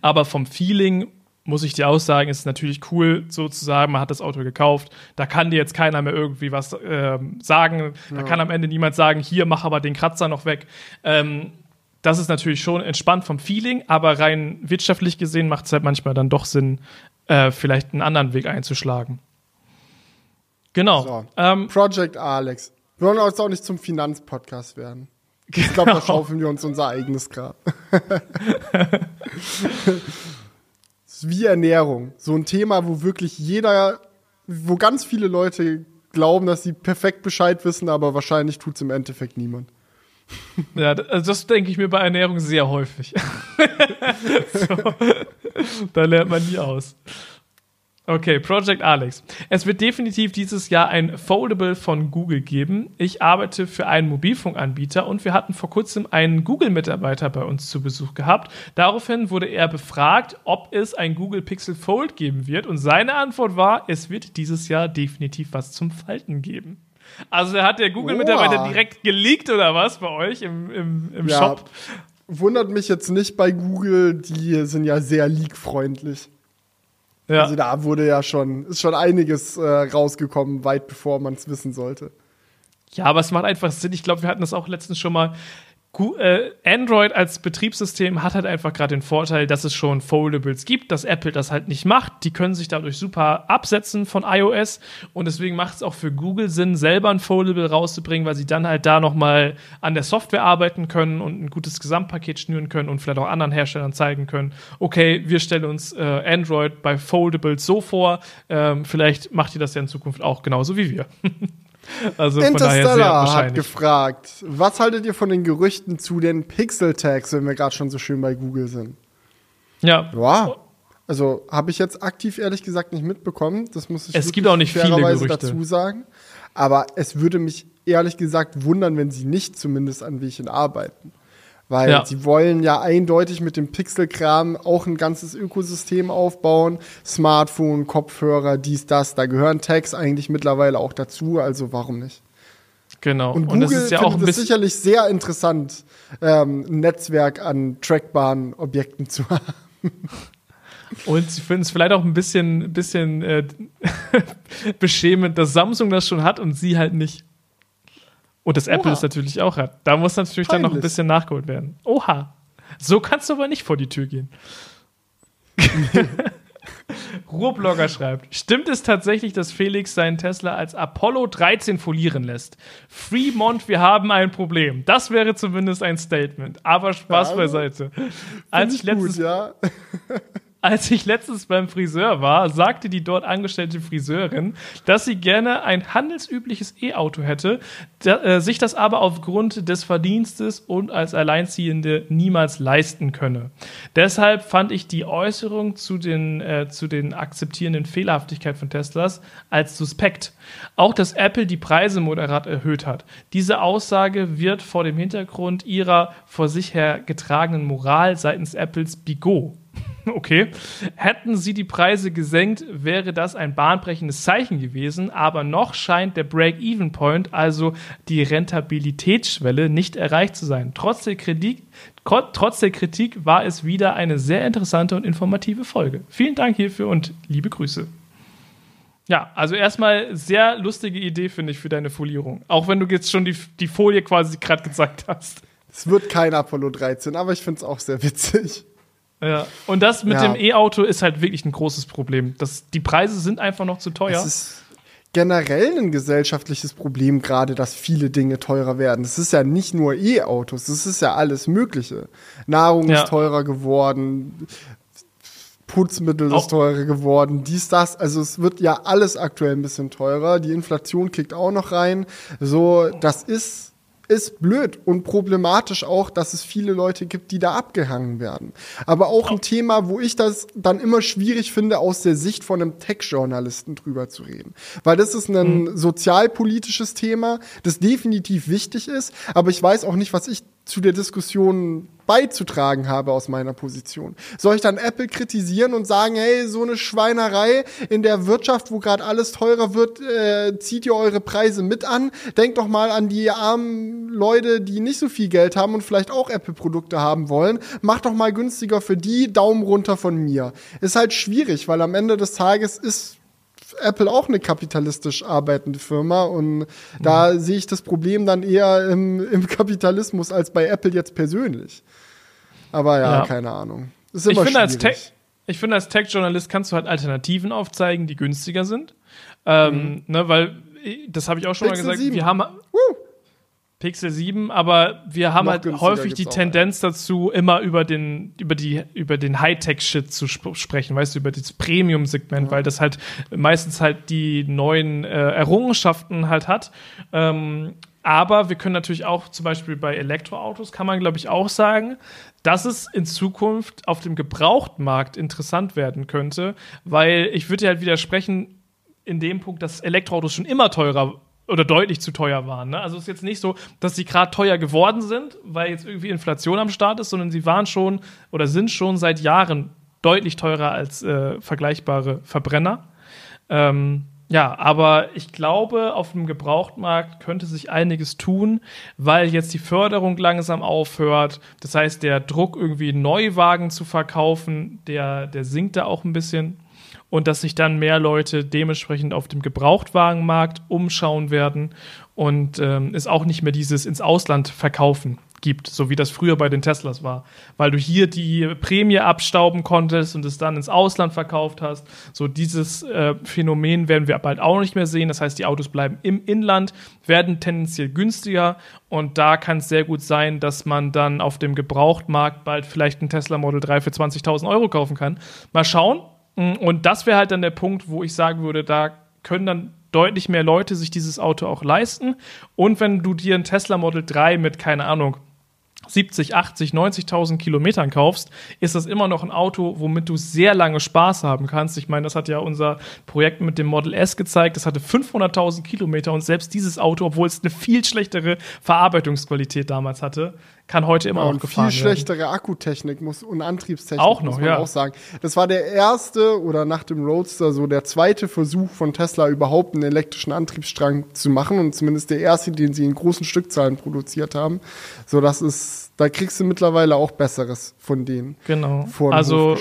Aber vom Feeling muss ich dir auch sagen, ist natürlich cool, sozusagen, man hat das Auto gekauft. Da kann dir jetzt keiner mehr irgendwie was äh, sagen. Da ja. kann am Ende niemand sagen, hier, mach aber den Kratzer noch weg. Ähm, das ist natürlich schon entspannt vom Feeling, aber rein wirtschaftlich gesehen macht es halt manchmal dann doch Sinn, äh, vielleicht einen anderen Weg einzuschlagen. Genau. So. Ähm, Project Alex. Wir wollen jetzt auch nicht zum Finanzpodcast werden. Ich glaube, da genau. schaufeln wir uns unser eigenes Grab. (laughs) wie Ernährung. So ein Thema, wo wirklich jeder, wo ganz viele Leute glauben, dass sie perfekt Bescheid wissen, aber wahrscheinlich tut es im Endeffekt niemand. (laughs) Ja, also das denke ich mir bei Ernährung sehr häufig. (laughs) so. da lernt man nie aus. Okay, Project Alex. Es wird definitiv dieses Jahr ein Foldable von Google geben. Ich arbeite für einen Mobilfunkanbieter und wir hatten vor kurzem einen Google-Mitarbeiter bei uns zu Besuch gehabt. Daraufhin wurde er befragt, ob es ein Google Pixel Fold geben wird und seine Antwort war, es wird dieses Jahr definitiv was zum Falten geben. Also hat der Google-Mitarbeiter direkt geleakt oder was bei euch im, im, im ja, Shop? Wundert mich jetzt nicht bei Google, die sind ja sehr leak-freundlich. Ja. Also da wurde ja schon, ist schon einiges äh, rausgekommen, weit bevor man es wissen sollte. Ja, aber es macht einfach Sinn. Ich glaube, wir hatten das auch letztens schon mal. Äh, Android als Betriebssystem hat halt einfach gerade den Vorteil, dass es schon Foldables gibt, dass Apple das halt nicht macht. Die können sich dadurch super absetzen von iOS und deswegen macht es auch für Google Sinn, selber ein Foldable rauszubringen, weil sie dann halt da nochmal an der Software arbeiten können und ein gutes Gesamtpaket schnüren können und vielleicht auch anderen Herstellern zeigen können, okay, wir stellen uns äh, Android bei Foldables so vor, ähm, vielleicht macht ihr das ja in Zukunft auch genauso wie wir. (laughs) Also Interstellar hat gefragt, was haltet ihr von den Gerüchten zu den Pixel-Tags, wenn wir gerade schon so schön bei Google sind? Ja. Ja. Also habe ich jetzt aktiv ehrlich gesagt nicht mitbekommen. Das muss ich es gibt auch nicht viele Gerüchte. dazu sagen. Aber es würde mich ehrlich gesagt wundern, wenn sie nicht zumindest an welchen arbeiten. Weil ja. sie wollen ja eindeutig mit dem Pixel-Kram auch ein ganzes Ökosystem aufbauen. Smartphone, Kopfhörer, dies, das. Da gehören Tags eigentlich mittlerweile auch dazu, also warum nicht? Genau. Und, Google Und das ist ja auch es sicherlich sehr interessant, ähm, ein Netzwerk an trackbaren Objekten zu (laughs) haben. Und sie finden es vielleicht auch ein bisschen, bisschen äh, (laughs) beschämend, dass Samsung das schon hat und sie halt nicht. Und das Oha. Apple es natürlich auch hat. Da muss natürlich Peinlich. dann noch ein bisschen nachgeholt werden. Oha. So kannst du aber nicht vor die Tür gehen. (laughs) Ruhrblogger schreibt: Stimmt es tatsächlich, dass Felix seinen Tesla als Apollo 13 folieren lässt? Fremont, wir haben ein Problem. Das wäre zumindest ein Statement. Aber Spaß ja, beiseite. Als ich letztes, gut, ja. Als ich letztens beim Friseur war, sagte die dort angestellte Friseurin, dass sie gerne ein handelsübliches E-Auto hätte, da, äh, sich das aber aufgrund des Verdienstes und als Alleinziehende niemals leisten könne. Deshalb fand ich die Äußerung zu den, äh, zu den akzeptierenden Fehlerhaftigkeit von Teslas als suspekt. Auch dass Apple die Preise moderat erhöht hat. Diese Aussage wird vor dem Hintergrund ihrer vor sich her getragenen Moral seitens Apples Bigot (laughs) Okay. Hätten sie die Preise gesenkt, wäre das ein bahnbrechendes Zeichen gewesen, aber noch scheint der Break-Even-Point, also die Rentabilitätsschwelle, nicht erreicht zu sein. Trotz der, Kritik, trotz der Kritik war es wieder eine sehr interessante und informative Folge. Vielen Dank hierfür und liebe Grüße. Ja, also erstmal sehr lustige Idee, finde ich, für deine Folierung. Auch wenn du jetzt schon die, die Folie quasi gerade gezeigt hast. Es wird kein Apollo 13, aber ich finde es auch sehr witzig. Ja. Und das mit ja. dem E-Auto ist halt wirklich ein großes Problem. Das, die Preise sind einfach noch zu teuer. Es ist generell ein gesellschaftliches Problem, gerade, dass viele Dinge teurer werden. Es ist ja nicht nur E-Autos, es ist ja alles Mögliche. Nahrung ja. ist teurer geworden, Putzmittel ist teurer geworden, dies, das. Also es wird ja alles aktuell ein bisschen teurer. Die Inflation kickt auch noch rein. So, das ist ist blöd und problematisch auch, dass es viele Leute gibt, die da abgehangen werden. Aber auch ein Thema, wo ich das dann immer schwierig finde, aus der Sicht von einem Tech-Journalisten drüber zu reden. Weil das ist ein mhm. sozialpolitisches Thema, das definitiv wichtig ist, aber ich weiß auch nicht, was ich zu der Diskussion beizutragen habe aus meiner Position. Soll ich dann Apple kritisieren und sagen, hey, so eine Schweinerei in der Wirtschaft, wo gerade alles teurer wird, äh, zieht ihr eure Preise mit an? Denkt doch mal an die armen Leute, die nicht so viel Geld haben und vielleicht auch Apple-Produkte haben wollen. Macht doch mal günstiger für die, Daumen runter von mir. Ist halt schwierig, weil am Ende des Tages ist Apple auch eine kapitalistisch arbeitende Firma und mhm. da sehe ich das Problem dann eher im, im, Kapitalismus als bei Apple jetzt persönlich. Aber ja, ja. keine Ahnung. Ist immer ich finde, als Tech, ich finde, als Tech-Journalist kannst du halt Alternativen aufzeigen, die günstiger sind. Ähm, mhm. ne, weil, das habe ich auch schon mal gesagt, 7. wir haben. Uh. Pixel 7, aber wir haben halt häufig die Tendenz dazu, immer über den, über die, über den Hightech-Shit zu sp sprechen, weißt du, über das Premium-Segment, ja. weil das halt meistens halt die neuen äh, Errungenschaften halt hat. Ähm, Aber wir können natürlich auch zum Beispiel bei Elektroautos, kann man glaube ich auch sagen, dass es in Zukunft auf dem Gebrauchtmarkt interessant werden könnte, weil ich würde halt widersprechen in dem Punkt, dass Elektroautos schon immer teurer oder deutlich zu teuer waren. Ne? Also es ist jetzt nicht so, dass sie gerade teuer geworden sind, weil jetzt irgendwie Inflation am Start ist, sondern sie waren schon oder sind schon seit Jahren deutlich teurer als äh, vergleichbare Verbrenner. Ähm, ja, aber ich glaube, auf dem Gebrauchtmarkt könnte sich einiges tun, weil jetzt die Förderung langsam aufhört. Das heißt, der Druck, irgendwie Neuwagen zu verkaufen, der, der sinkt da auch ein bisschen. Und dass sich dann mehr Leute dementsprechend auf dem Gebrauchtwagenmarkt umschauen werden und ähm, es auch nicht mehr dieses ins Ausland verkaufen gibt, so wie das früher bei den Teslas war. Weil du hier die Prämie abstauben konntest und es dann ins Ausland verkauft hast. So dieses äh, Phänomen werden wir bald auch nicht mehr sehen. Das heißt, die Autos bleiben im Inland, werden tendenziell günstiger und da kann es sehr gut sein, dass man dann auf dem Gebrauchtmarkt bald vielleicht ein Tesla Model 3 für 20.000 Euro kaufen kann. Mal schauen. Und das wäre halt dann der Punkt, wo ich sagen würde, da können dann deutlich mehr Leute sich dieses Auto auch leisten. Und wenn du dir ein Tesla Model 3 mit, keine Ahnung, 70, 80, 90.000 Kilometern kaufst, ist das immer noch ein Auto, womit du sehr lange Spaß haben kannst. Ich meine, das hat ja unser Projekt mit dem Model S gezeigt. Das hatte 500.000 Kilometer und selbst dieses Auto, obwohl es eine viel schlechtere Verarbeitungsqualität damals hatte, kann heute immer ja, noch gefahren viel werden. schlechtere Akkutechnik muss, und Antriebstechnik auch noch, muss man ja. auch sagen. Das war der erste oder nach dem Roadster so der zweite Versuch von Tesla überhaupt einen elektrischen Antriebsstrang zu machen und zumindest der erste, den sie in großen Stückzahlen produziert haben. So, das ist, da kriegst du mittlerweile auch Besseres von denen. Genau. Vor also,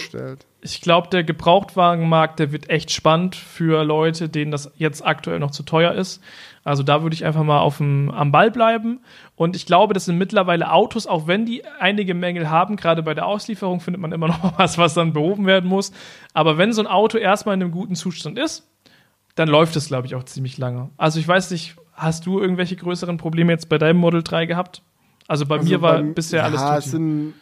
ich glaube, der Gebrauchtwagenmarkt, der wird echt spannend für Leute, denen das jetzt aktuell noch zu teuer ist. Also da würde ich einfach mal auf dem, am Ball bleiben. Und ich glaube, das sind mittlerweile Autos, auch wenn die einige Mängel haben, gerade bei der Auslieferung findet man immer noch (laughs) was, was dann behoben werden muss. Aber wenn so ein Auto erstmal in einem guten Zustand ist, dann läuft es, glaube ich, auch ziemlich lange. Also ich weiß nicht, hast du irgendwelche größeren Probleme jetzt bei deinem Model 3 gehabt? Also bei also mir war bisher ja, alles tutti. Es sind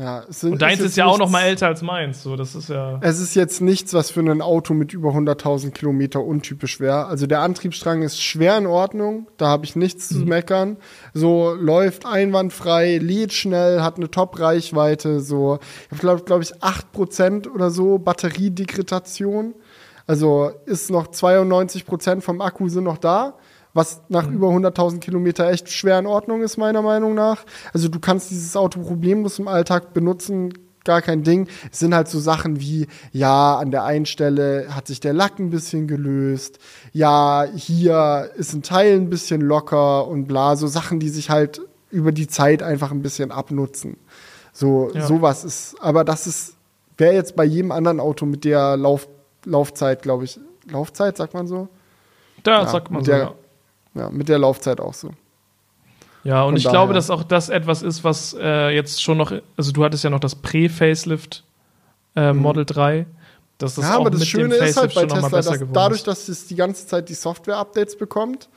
ja, sind, und deins ist, ist ja auch noch mal älter als meins. So, das ist ja. Es ist jetzt nichts, was für ein Auto mit über 100.000 Kilometer untypisch wäre. Also der Antriebsstrang ist schwer in Ordnung. Da habe ich nichts mhm. zu meckern. So läuft einwandfrei, lädt schnell, hat eine Top-Reichweite. So, ich glaube, glaub ich, 8% oder so Batteriedegradation. Also ist noch 92% vom Akku sind noch da was nach mhm. über 100.000 Kilometer echt schwer in Ordnung ist, meiner Meinung nach. Also du kannst dieses Auto problemlos im Alltag benutzen, gar kein Ding. Es sind halt so Sachen wie, ja, an der einen Stelle hat sich der Lack ein bisschen gelöst, ja, hier ist ein Teil ein bisschen locker und bla, so Sachen, die sich halt über die Zeit einfach ein bisschen abnutzen. So, ja. sowas ist, aber das ist, wäre jetzt bei jedem anderen Auto mit der Lauf, Laufzeit, glaube ich, Laufzeit, sagt man so? Da ja, sagt man so, der, ja. Ja, mit der Laufzeit auch so. Ja, und Von ich daher. glaube, dass auch das etwas ist, was äh, jetzt schon noch, also du hattest ja noch das Prä-Facelift äh, mhm. Model 3. Dass das ja, aber das Schöne ist halt bei Tesla, dass dadurch, dass es die ganze Zeit die Software-Updates bekommt,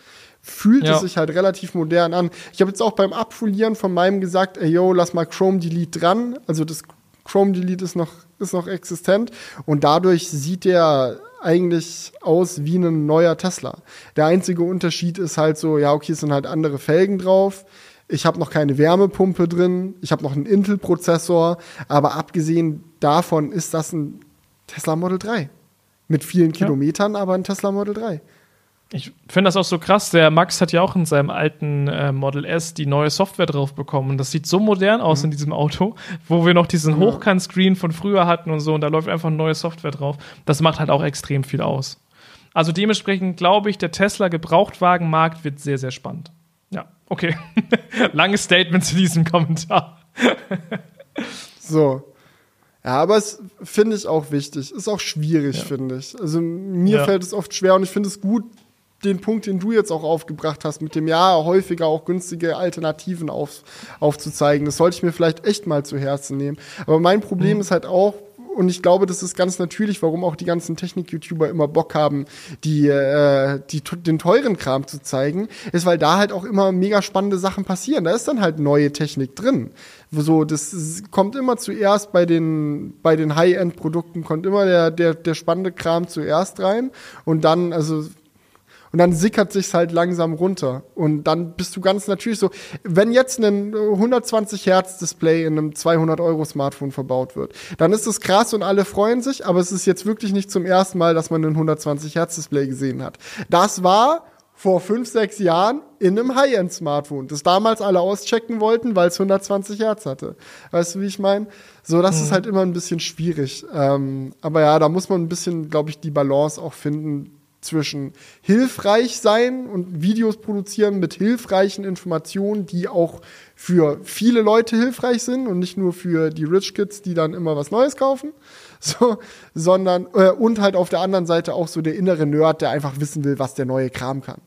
fühlt ja. es sich halt relativ modern an. Ich habe jetzt auch beim Abfolieren von meinem gesagt, ey yo, lass mal Chrome Delete dran. Also das Chrome Delete ist noch, ist noch existent und dadurch sieht der eigentlich aus wie ein neuer Tesla. Der einzige Unterschied ist halt so, ja, okay, es sind halt andere Felgen drauf. Ich habe noch keine Wärmepumpe drin. Ich habe noch einen Intel-Prozessor. Aber abgesehen davon ist das ein Tesla Model 3. Mit vielen ja. Kilometern, aber ein Tesla Model 3. Ich finde das auch so krass. Der Max hat ja auch in seinem alten äh, Model S die neue Software drauf bekommen. Das sieht so modern aus mhm. in diesem Auto, wo wir noch diesen. Hochkant-Screen von früher hatten und so. Und da läuft einfach neue Software drauf. Das macht halt auch extrem viel aus. Also dementsprechend glaube ich, der Tesla Gebrauchtwagenmarkt wird sehr, sehr spannend. Ja, okay. (laughs) Langes Statement zu diesem Kommentar. (laughs) so. Ja, aber es finde ich auch wichtig. Ist auch schwierig, ja. finde ich. Also mir ja. fällt es oft schwer und ich finde es gut, den Punkt, den du jetzt auch aufgebracht hast, mit dem ja häufiger auch günstige Alternativen auf, aufzuzeigen. Das sollte ich mir vielleicht echt mal zu Herzen nehmen. Aber mein Problem mhm. ist halt auch, und ich glaube, das ist ganz natürlich, warum auch die ganzen Technik-YouTuber immer Bock haben, die, äh, die, den teuren Kram zu zeigen, ist, weil da halt auch immer mega spannende Sachen passieren. Da ist dann halt neue Technik drin. So, das kommt immer zuerst bei den, bei den High-End-Produkten, kommt immer der, der, der spannende Kram zuerst rein und dann, also Und dann sickert sich's halt langsam runter. Und dann bist du ganz natürlich so, wenn jetzt ein 120 Hertz Display in einem 200 Euro Smartphone verbaut wird, dann ist es krass und alle freuen sich, aber es ist jetzt wirklich nicht zum ersten Mal, dass man ein 120 Hertz Display gesehen hat. Das war vor fünf, sechs Jahren in einem High-End-Smartphone, das damals alle auschecken wollten, weil es 120 Hertz hatte. Weißt du, wie ich meine? So, das mhm. ist halt immer ein bisschen schwierig. Ähm, aber ja, da muss man ein bisschen, glaube ich, die Balance auch finden zwischen hilfreich sein und Videos produzieren mit hilfreichen Informationen, die auch für viele Leute hilfreich sind und nicht nur für die Rich Kids, die dann immer was Neues kaufen, (laughs) so, sondern äh, und halt auf der anderen Seite auch so der innere Nerd, der einfach wissen will, was der neue Kram kann.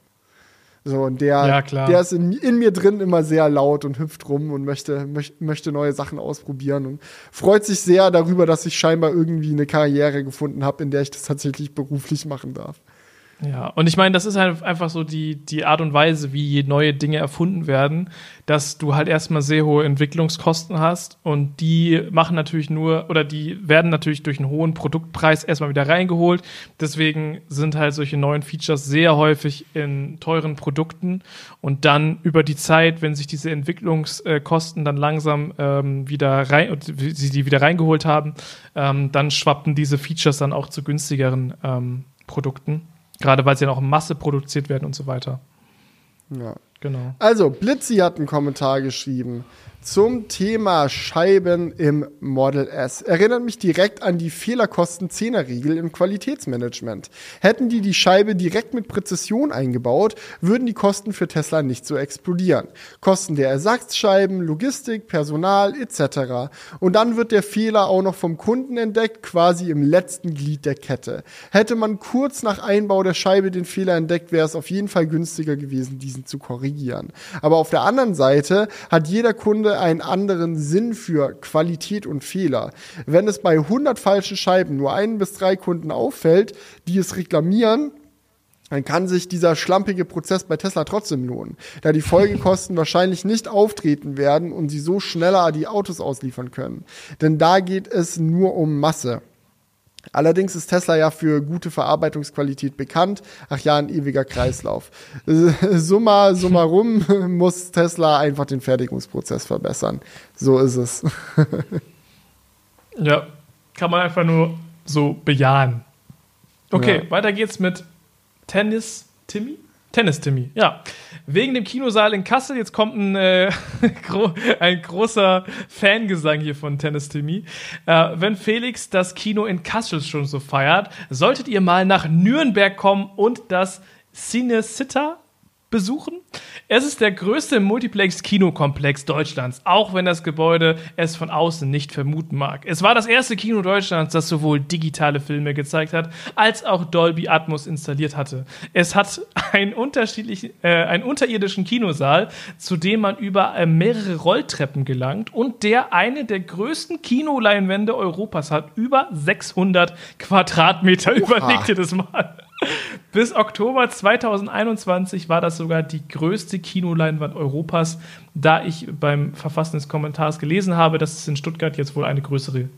So, und der, ja, der ist in, in, mir drin immer sehr laut und hüpft rum und möchte, möcht, möchte neue Sachen ausprobieren und freut sich sehr darüber, dass ich scheinbar irgendwie eine Karriere gefunden habe, in der ich das tatsächlich beruflich machen darf. Ja, und ich meine, das ist halt einfach so die, die Art und Weise, wie neue Dinge erfunden werden, dass du halt erstmal sehr hohe Entwicklungskosten hast und die machen natürlich nur oder die werden natürlich durch einen hohen Produktpreis erstmal wieder reingeholt. Deswegen sind halt solche neuen Features sehr häufig in teuren Produkten und dann über die Zeit, wenn sich diese Entwicklungskosten dann langsam ähm, wieder rein, sie die wieder reingeholt haben, ähm, dann schwappen diese Features dann auch zu günstigeren ähm, Produkten. Gerade weil sie ja auch in Masse produziert werden und so weiter. Ja. Genau. Also, Blitzy hat einen Kommentar geschrieben zum Thema Scheiben im Model S. Erinnert mich direkt an die Fehlerkosten-10er-Regel im Qualitätsmanagement. Hätten die die Scheibe direkt mit Präzision eingebaut, würden die Kosten für Tesla nicht so explodieren. Kosten der Ersatzscheiben, Logistik, Personal etc. Und dann wird der Fehler auch noch vom Kunden entdeckt, quasi im letzten Glied der Kette. Hätte man kurz nach Einbau der Scheibe den Fehler entdeckt, wäre es auf jeden Fall günstiger gewesen, diesen zu korrigieren. Aber auf der anderen Seite hat jeder Kunde einen anderen Sinn für Qualität und Fehler. Wenn es bei 100 falschen Scheiben nur ein bis drei Kunden auffällt, die es reklamieren, dann kann sich dieser schlampige Prozess bei Tesla trotzdem lohnen, da die Folgekosten (laughs) wahrscheinlich nicht auftreten werden und sie so schneller die Autos ausliefern können. Denn da geht es nur um Masse. Allerdings ist Tesla ja für gute Verarbeitungsqualität bekannt. Ach ja, ein ewiger Kreislauf. (laughs) Summa summarum (laughs) muss Tesla einfach den Fertigungsprozess verbessern. So ist es. (laughs) ja, kann man einfach nur so bejahen. Okay, ja. weiter geht's mit Tennis Timmy. Tennis Timmy, ja. Wegen dem Kinosaal in Kassel, jetzt kommt ein, äh, (laughs) ein großer Fangesang hier von Tennis Timmy. Äh, wenn Felix das Kino in Kassel schon so feiert, solltet ihr mal nach Nürnberg kommen und das Cine Sitter besuchen. Es ist der größte Multiplex-Kinokomplex Deutschlands, auch wenn das Gebäude es von außen nicht vermuten mag. Es war das erste Kino Deutschlands, das sowohl digitale Filme gezeigt hat, als auch Dolby Atmos installiert hatte. Es hat einen, unterschiedlichen, äh, einen unterirdischen Kinosaal, zu dem man über äh, mehrere Rolltreppen gelangt und der eine der größten Kinoleinwände Europas hat. Über 600 Quadratmeter, Oha. überlegt ihr das mal. Bis Oktober 2021 war das sogar die größte Kinoleinwand Europas, da ich beim Verfassen des Kommentars gelesen habe, dass es in Stuttgart jetzt wohl eine größere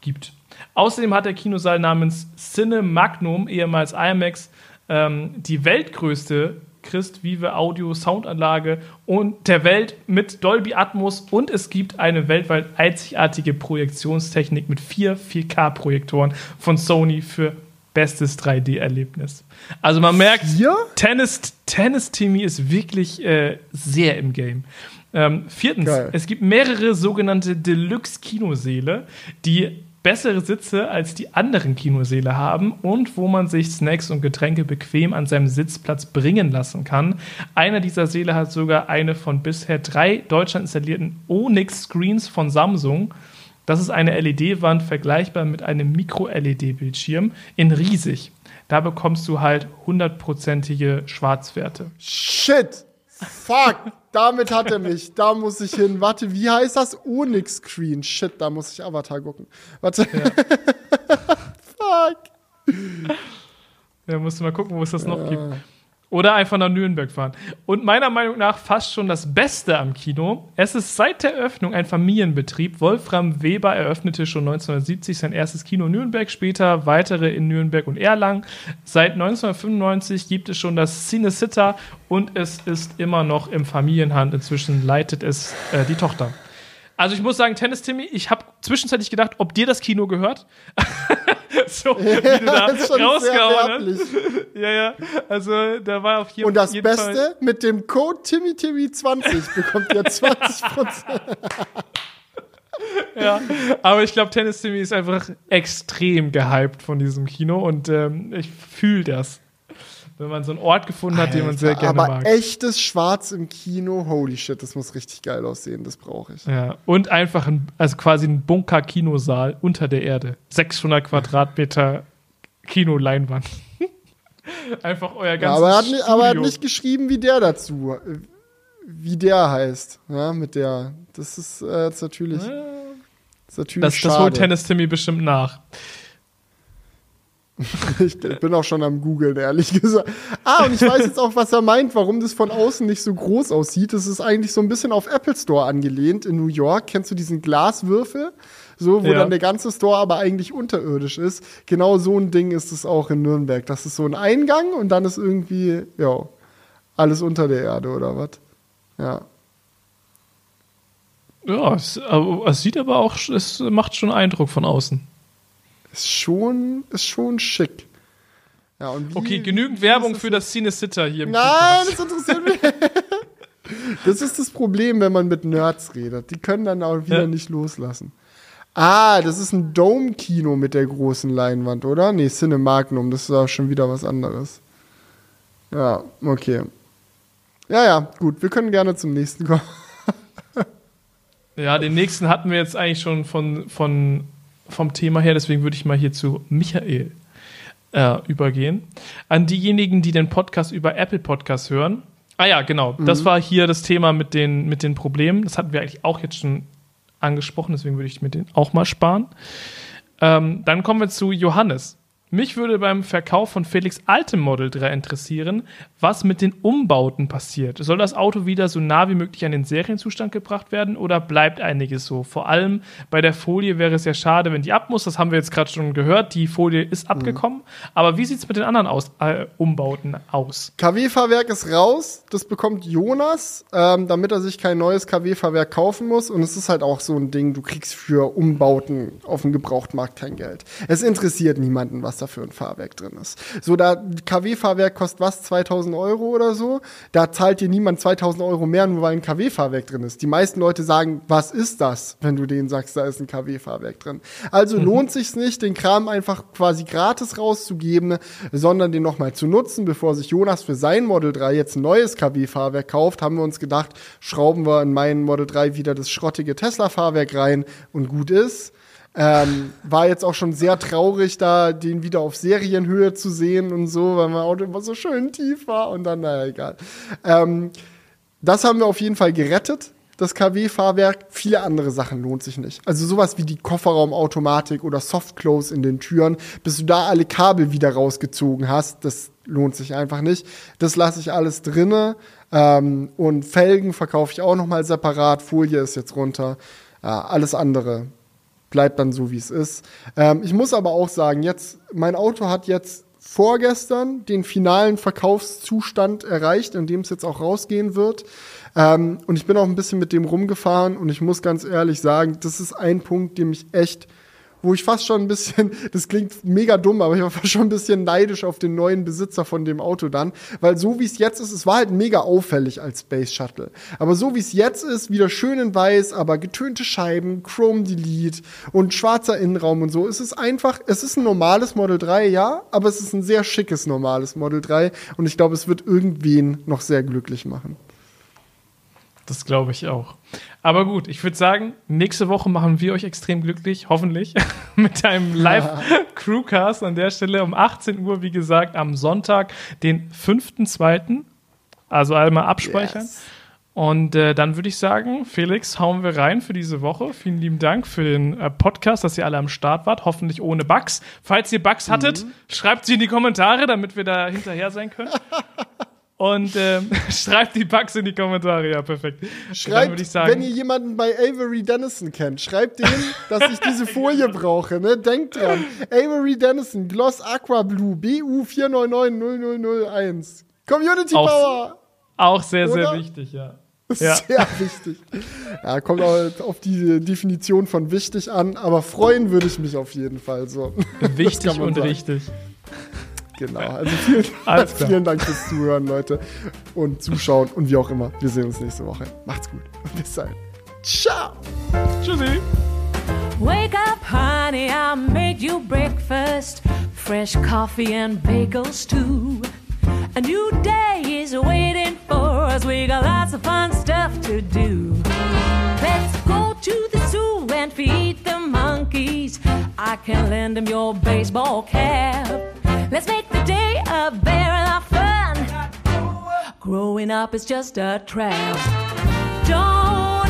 gibt. Außerdem hat der Kinosaal namens Cine Magnum, ehemals IMAX, ähm, die weltgrößte Christ Vive Audio Soundanlage und der Welt mit Dolby Atmos und es gibt eine weltweit einzigartige Projektionstechnik mit vier 4K-Projektoren von Sony für bestes 3D-Erlebnis. Also man merkt, ja? Tennis, Tennis Timmy ist wirklich äh, sehr im Game. Ähm, viertens, Geil. es gibt mehrere sogenannte Deluxe-Kinoseele, die bessere Sitze als die anderen Kinoseele haben und wo man sich Snacks und Getränke bequem an seinem Sitzplatz bringen lassen kann. Einer dieser Seele hat sogar eine von bisher drei Deutschland installierten Onyx-Screens von Samsung das ist eine LED-Wand vergleichbar mit einem Micro-LED-Bildschirm in riesig. Da bekommst du halt hundertprozentige Schwarzwerte. Shit! Fuck! Damit hat er mich. Da muss ich hin. Warte, wie heißt das? Onyx Screen. Shit, da muss ich Avatar gucken. Warte. Ja. (laughs) Fuck. Ja, musst du mal gucken, wo es das noch gibt. Oder einfach nach Nürnberg fahren. Und meiner Meinung nach fast schon das Beste am Kino. Es ist seit der Öffnung ein Familienbetrieb. Wolfram Weber eröffnete schon 1970 sein erstes Kino in Nürnberg, später weitere in Nürnberg und Erlangen. Seit 1995 gibt es schon das Cine Sitter und es ist immer noch im Familienhand. Inzwischen leitet es äh, die Tochter. Also ich muss sagen, Tennis Timmy, ich habe zwischenzeitlich gedacht, ob dir das Kino gehört. (laughs) (laughs) so, wie du (laughs) da rausgehauen hast. (laughs) Ja, ja. Also da war auf jeden Fall. Und das Beste, Fall mit dem Code TimmyTimmy20 bekommt ihr 20%. ja, aber ich glaube, Tennis Timmy ist einfach extrem gehypt von diesem Kino und ähm, ich fühle das wenn man so einen Ort gefunden hat, Alter, den man sehr gerne aber mag. Aber echtes Schwarz im Kino, holy shit, das muss richtig geil aussehen, das brauche ich. Ja, und einfach ein, also quasi ein Bunker-Kinosaal unter der Erde. 600 Quadratmeter Kinoleinwand. (laughs) einfach euer ganzes ja, aber, er hat, nicht, aber er hat nicht geschrieben, wie der dazu, wie der heißt, ja, mit der. Das ist äh, jetzt natürlich. Ja. Das, ist natürlich das, das holt Tennis Timmy bestimmt nach. (laughs) ich bin auch schon am Googeln, ehrlich gesagt. Ah, und ich weiß jetzt auch, was er meint, warum das von außen nicht so groß aussieht. Das ist eigentlich so ein bisschen auf Apple Store angelehnt in New York. Kennst du diesen Glaswürfel? So, wo ja. dann der ganze Store aber eigentlich unterirdisch ist. Genau so ein Ding ist es auch in Nürnberg. Das ist so ein Eingang und dann ist irgendwie, ja, alles unter der Erde oder was? Ja. Ja, es, es sieht aber auch, es macht schon Eindruck von außen. Ist schon, ist schon schick. Ja, wie, okay, genügend Werbung für das Cine Sitter hier im Nein, Podcast. das interessiert mich. (laughs) das ist das Problem, wenn man mit Nerds redet. Die können dann auch wieder ja. nicht loslassen. Ah, das ist ein Dome-Kino mit der großen Leinwand, oder? Nee, Cinemagnum, das ist auch schon wieder was anderes. Ja, okay. Ja, ja, gut, wir können gerne zum nächsten kommen. ja, den nächsten hatten wir jetzt eigentlich schon von, von vom Thema her, deswegen würde ich mal hier zu Michael äh, übergehen. An diejenigen, die den Podcast über Apple Podcasts hören. Ah ja, genau. Mhm. Das war hier das Thema mit den, mit den Problemen. Das hatten wir eigentlich auch jetzt schon angesprochen, deswegen würde ich mir den auch mal sparen. Ähm, dann kommen wir zu Johannes. Mich würde beim Verkauf von Felix altem Model 3 interessieren, was mit den Umbauten passiert. Soll das Auto wieder so nah wie möglich an den Serienzustand gebracht werden oder bleibt einiges so? Vor allem bei der Folie wäre es ja schade, wenn die ab muss. Das haben wir jetzt gerade schon gehört. Die Folie ist mhm. abgekommen. Mhm. Aber wie sieht es mit den anderen aus, äh, Umbauten aus? KW-Fahrwerk ist raus. Das bekommt Jonas, ähm, damit er sich kein neues KW-Fahrwerk kaufen muss. Und es ist halt auch so ein Ding, du kriegst für Umbauten auf dem Gebrauchtmarkt kein Geld. Es interessiert niemanden, was da für ein Fahrwerk drin ist. So, da KW-Fahrwerk kostet was? 2000 Euro oder so? Da zahlt dir niemand 2000 Euro mehr, nur weil ein KW-Fahrwerk drin ist. Die meisten Leute sagen, was ist das, wenn du denen sagst, da ist ein KW-Fahrwerk drin. Also mhm. lohnt sich's nicht, den Kram einfach quasi gratis rauszugeben, sondern den nochmal zu nutzen, bevor sich Jonas für sein Model 3 jetzt ein neues KW-Fahrwerk kauft, haben wir uns gedacht, schrauben wir in meinen Model 3 wieder das schrottige Tesla-Fahrwerk rein und gut ist. Ähm, war jetzt auch schon sehr traurig, da den wieder auf Serienhöhe zu sehen und so, weil mein Auto immer so schön tief war und dann, naja, egal. Ähm, das haben wir auf jeden Fall gerettet, das KW-Fahrwerk. Viele andere Sachen lohnt sich nicht. Also sowas wie die Kofferraumautomatik oder Softclose in den Türen, bis du da alle Kabel wieder rausgezogen hast, das lohnt sich einfach nicht. Das lasse ich alles drinne. Ähm, und Felgen verkaufe ich auch noch mal separat. Folie ist jetzt runter. Ja, alles andere bleibt dann so, wie es ist. Ähm, ich muss aber auch sagen, jetzt, mein Auto hat jetzt vorgestern den finalen Verkaufszustand erreicht, in dem es jetzt auch rausgehen wird. Ähm, und ich bin auch ein bisschen mit dem rumgefahren und ich muss ganz ehrlich sagen, das ist ein Punkt, dem ich echt wo ich fast schon ein bisschen, (laughs) das klingt mega dumm, aber ich war fast schon ein bisschen neidisch auf den neuen Besitzer von dem Auto dann, weil so wie es jetzt ist, es war halt mega auffällig als Space Shuttle. Aber so wie es jetzt ist, wieder schön in weiß, aber getönte Scheiben, Chrome Delete und schwarzer Innenraum und so, es ist einfach, es ist ein normales Model 3, ja, aber es ist ein sehr schickes normales Model 3 und ich glaube, es wird irgendwen noch sehr glücklich machen. Das glaube ich auch. Aber gut, ich würde sagen, nächste Woche machen wir euch extrem glücklich, hoffentlich, (laughs) mit einem (laughs) Live-Crewcast an der Stelle um 18 Uhr, wie gesagt, am Sonntag, den 5.2. Also einmal abspeichern. Yes. Und äh, dann würde ich sagen, Felix, hauen wir rein für diese Woche. Vielen lieben Dank für den äh, Podcast, dass ihr alle am Start wart. Hoffentlich ohne Bugs. Falls ihr Bugs hattet, mhm. schreibt sie in die Kommentare, damit wir da hinterher sein können. (laughs) Und ähm, (laughs) schreibt die Bugs in die Kommentare, ja, perfekt. Schreibt, sagen, wenn ihr jemanden bei Avery Dennison kennt, schreibt denen, dass ich diese Folie (laughs) brauche. Ne? Denkt dran. Avery Dennison, Gloss Aqua Blue, BU 4990001. Community auch, Power! Auch sehr, Oder? sehr wichtig, ja. (laughs) Ja. Sehr wichtig. Ja, kommt auf die Definition von wichtig an, aber freuen würde ich mich auf jeden Fall so. Wichtig und sagen. richtig. Genau. (laughs) Also vielen, vielen Dank fürs Zuhören, Leute. Und Zuschauen und wie auch immer. Wir sehen uns nächste Woche. Macht's gut. (laughs) Bis dahin. Ciao. Tschüssi. Wake up, honey, I made you breakfast. Fresh coffee and bagels too. A new day is waiting for us. We got lots of fun stuff to do. Let's go to the zoo and feed the monkeys. I can lend them your baseball cap. Let's make the day a barrel of fun. Growing up is just a trap. Don't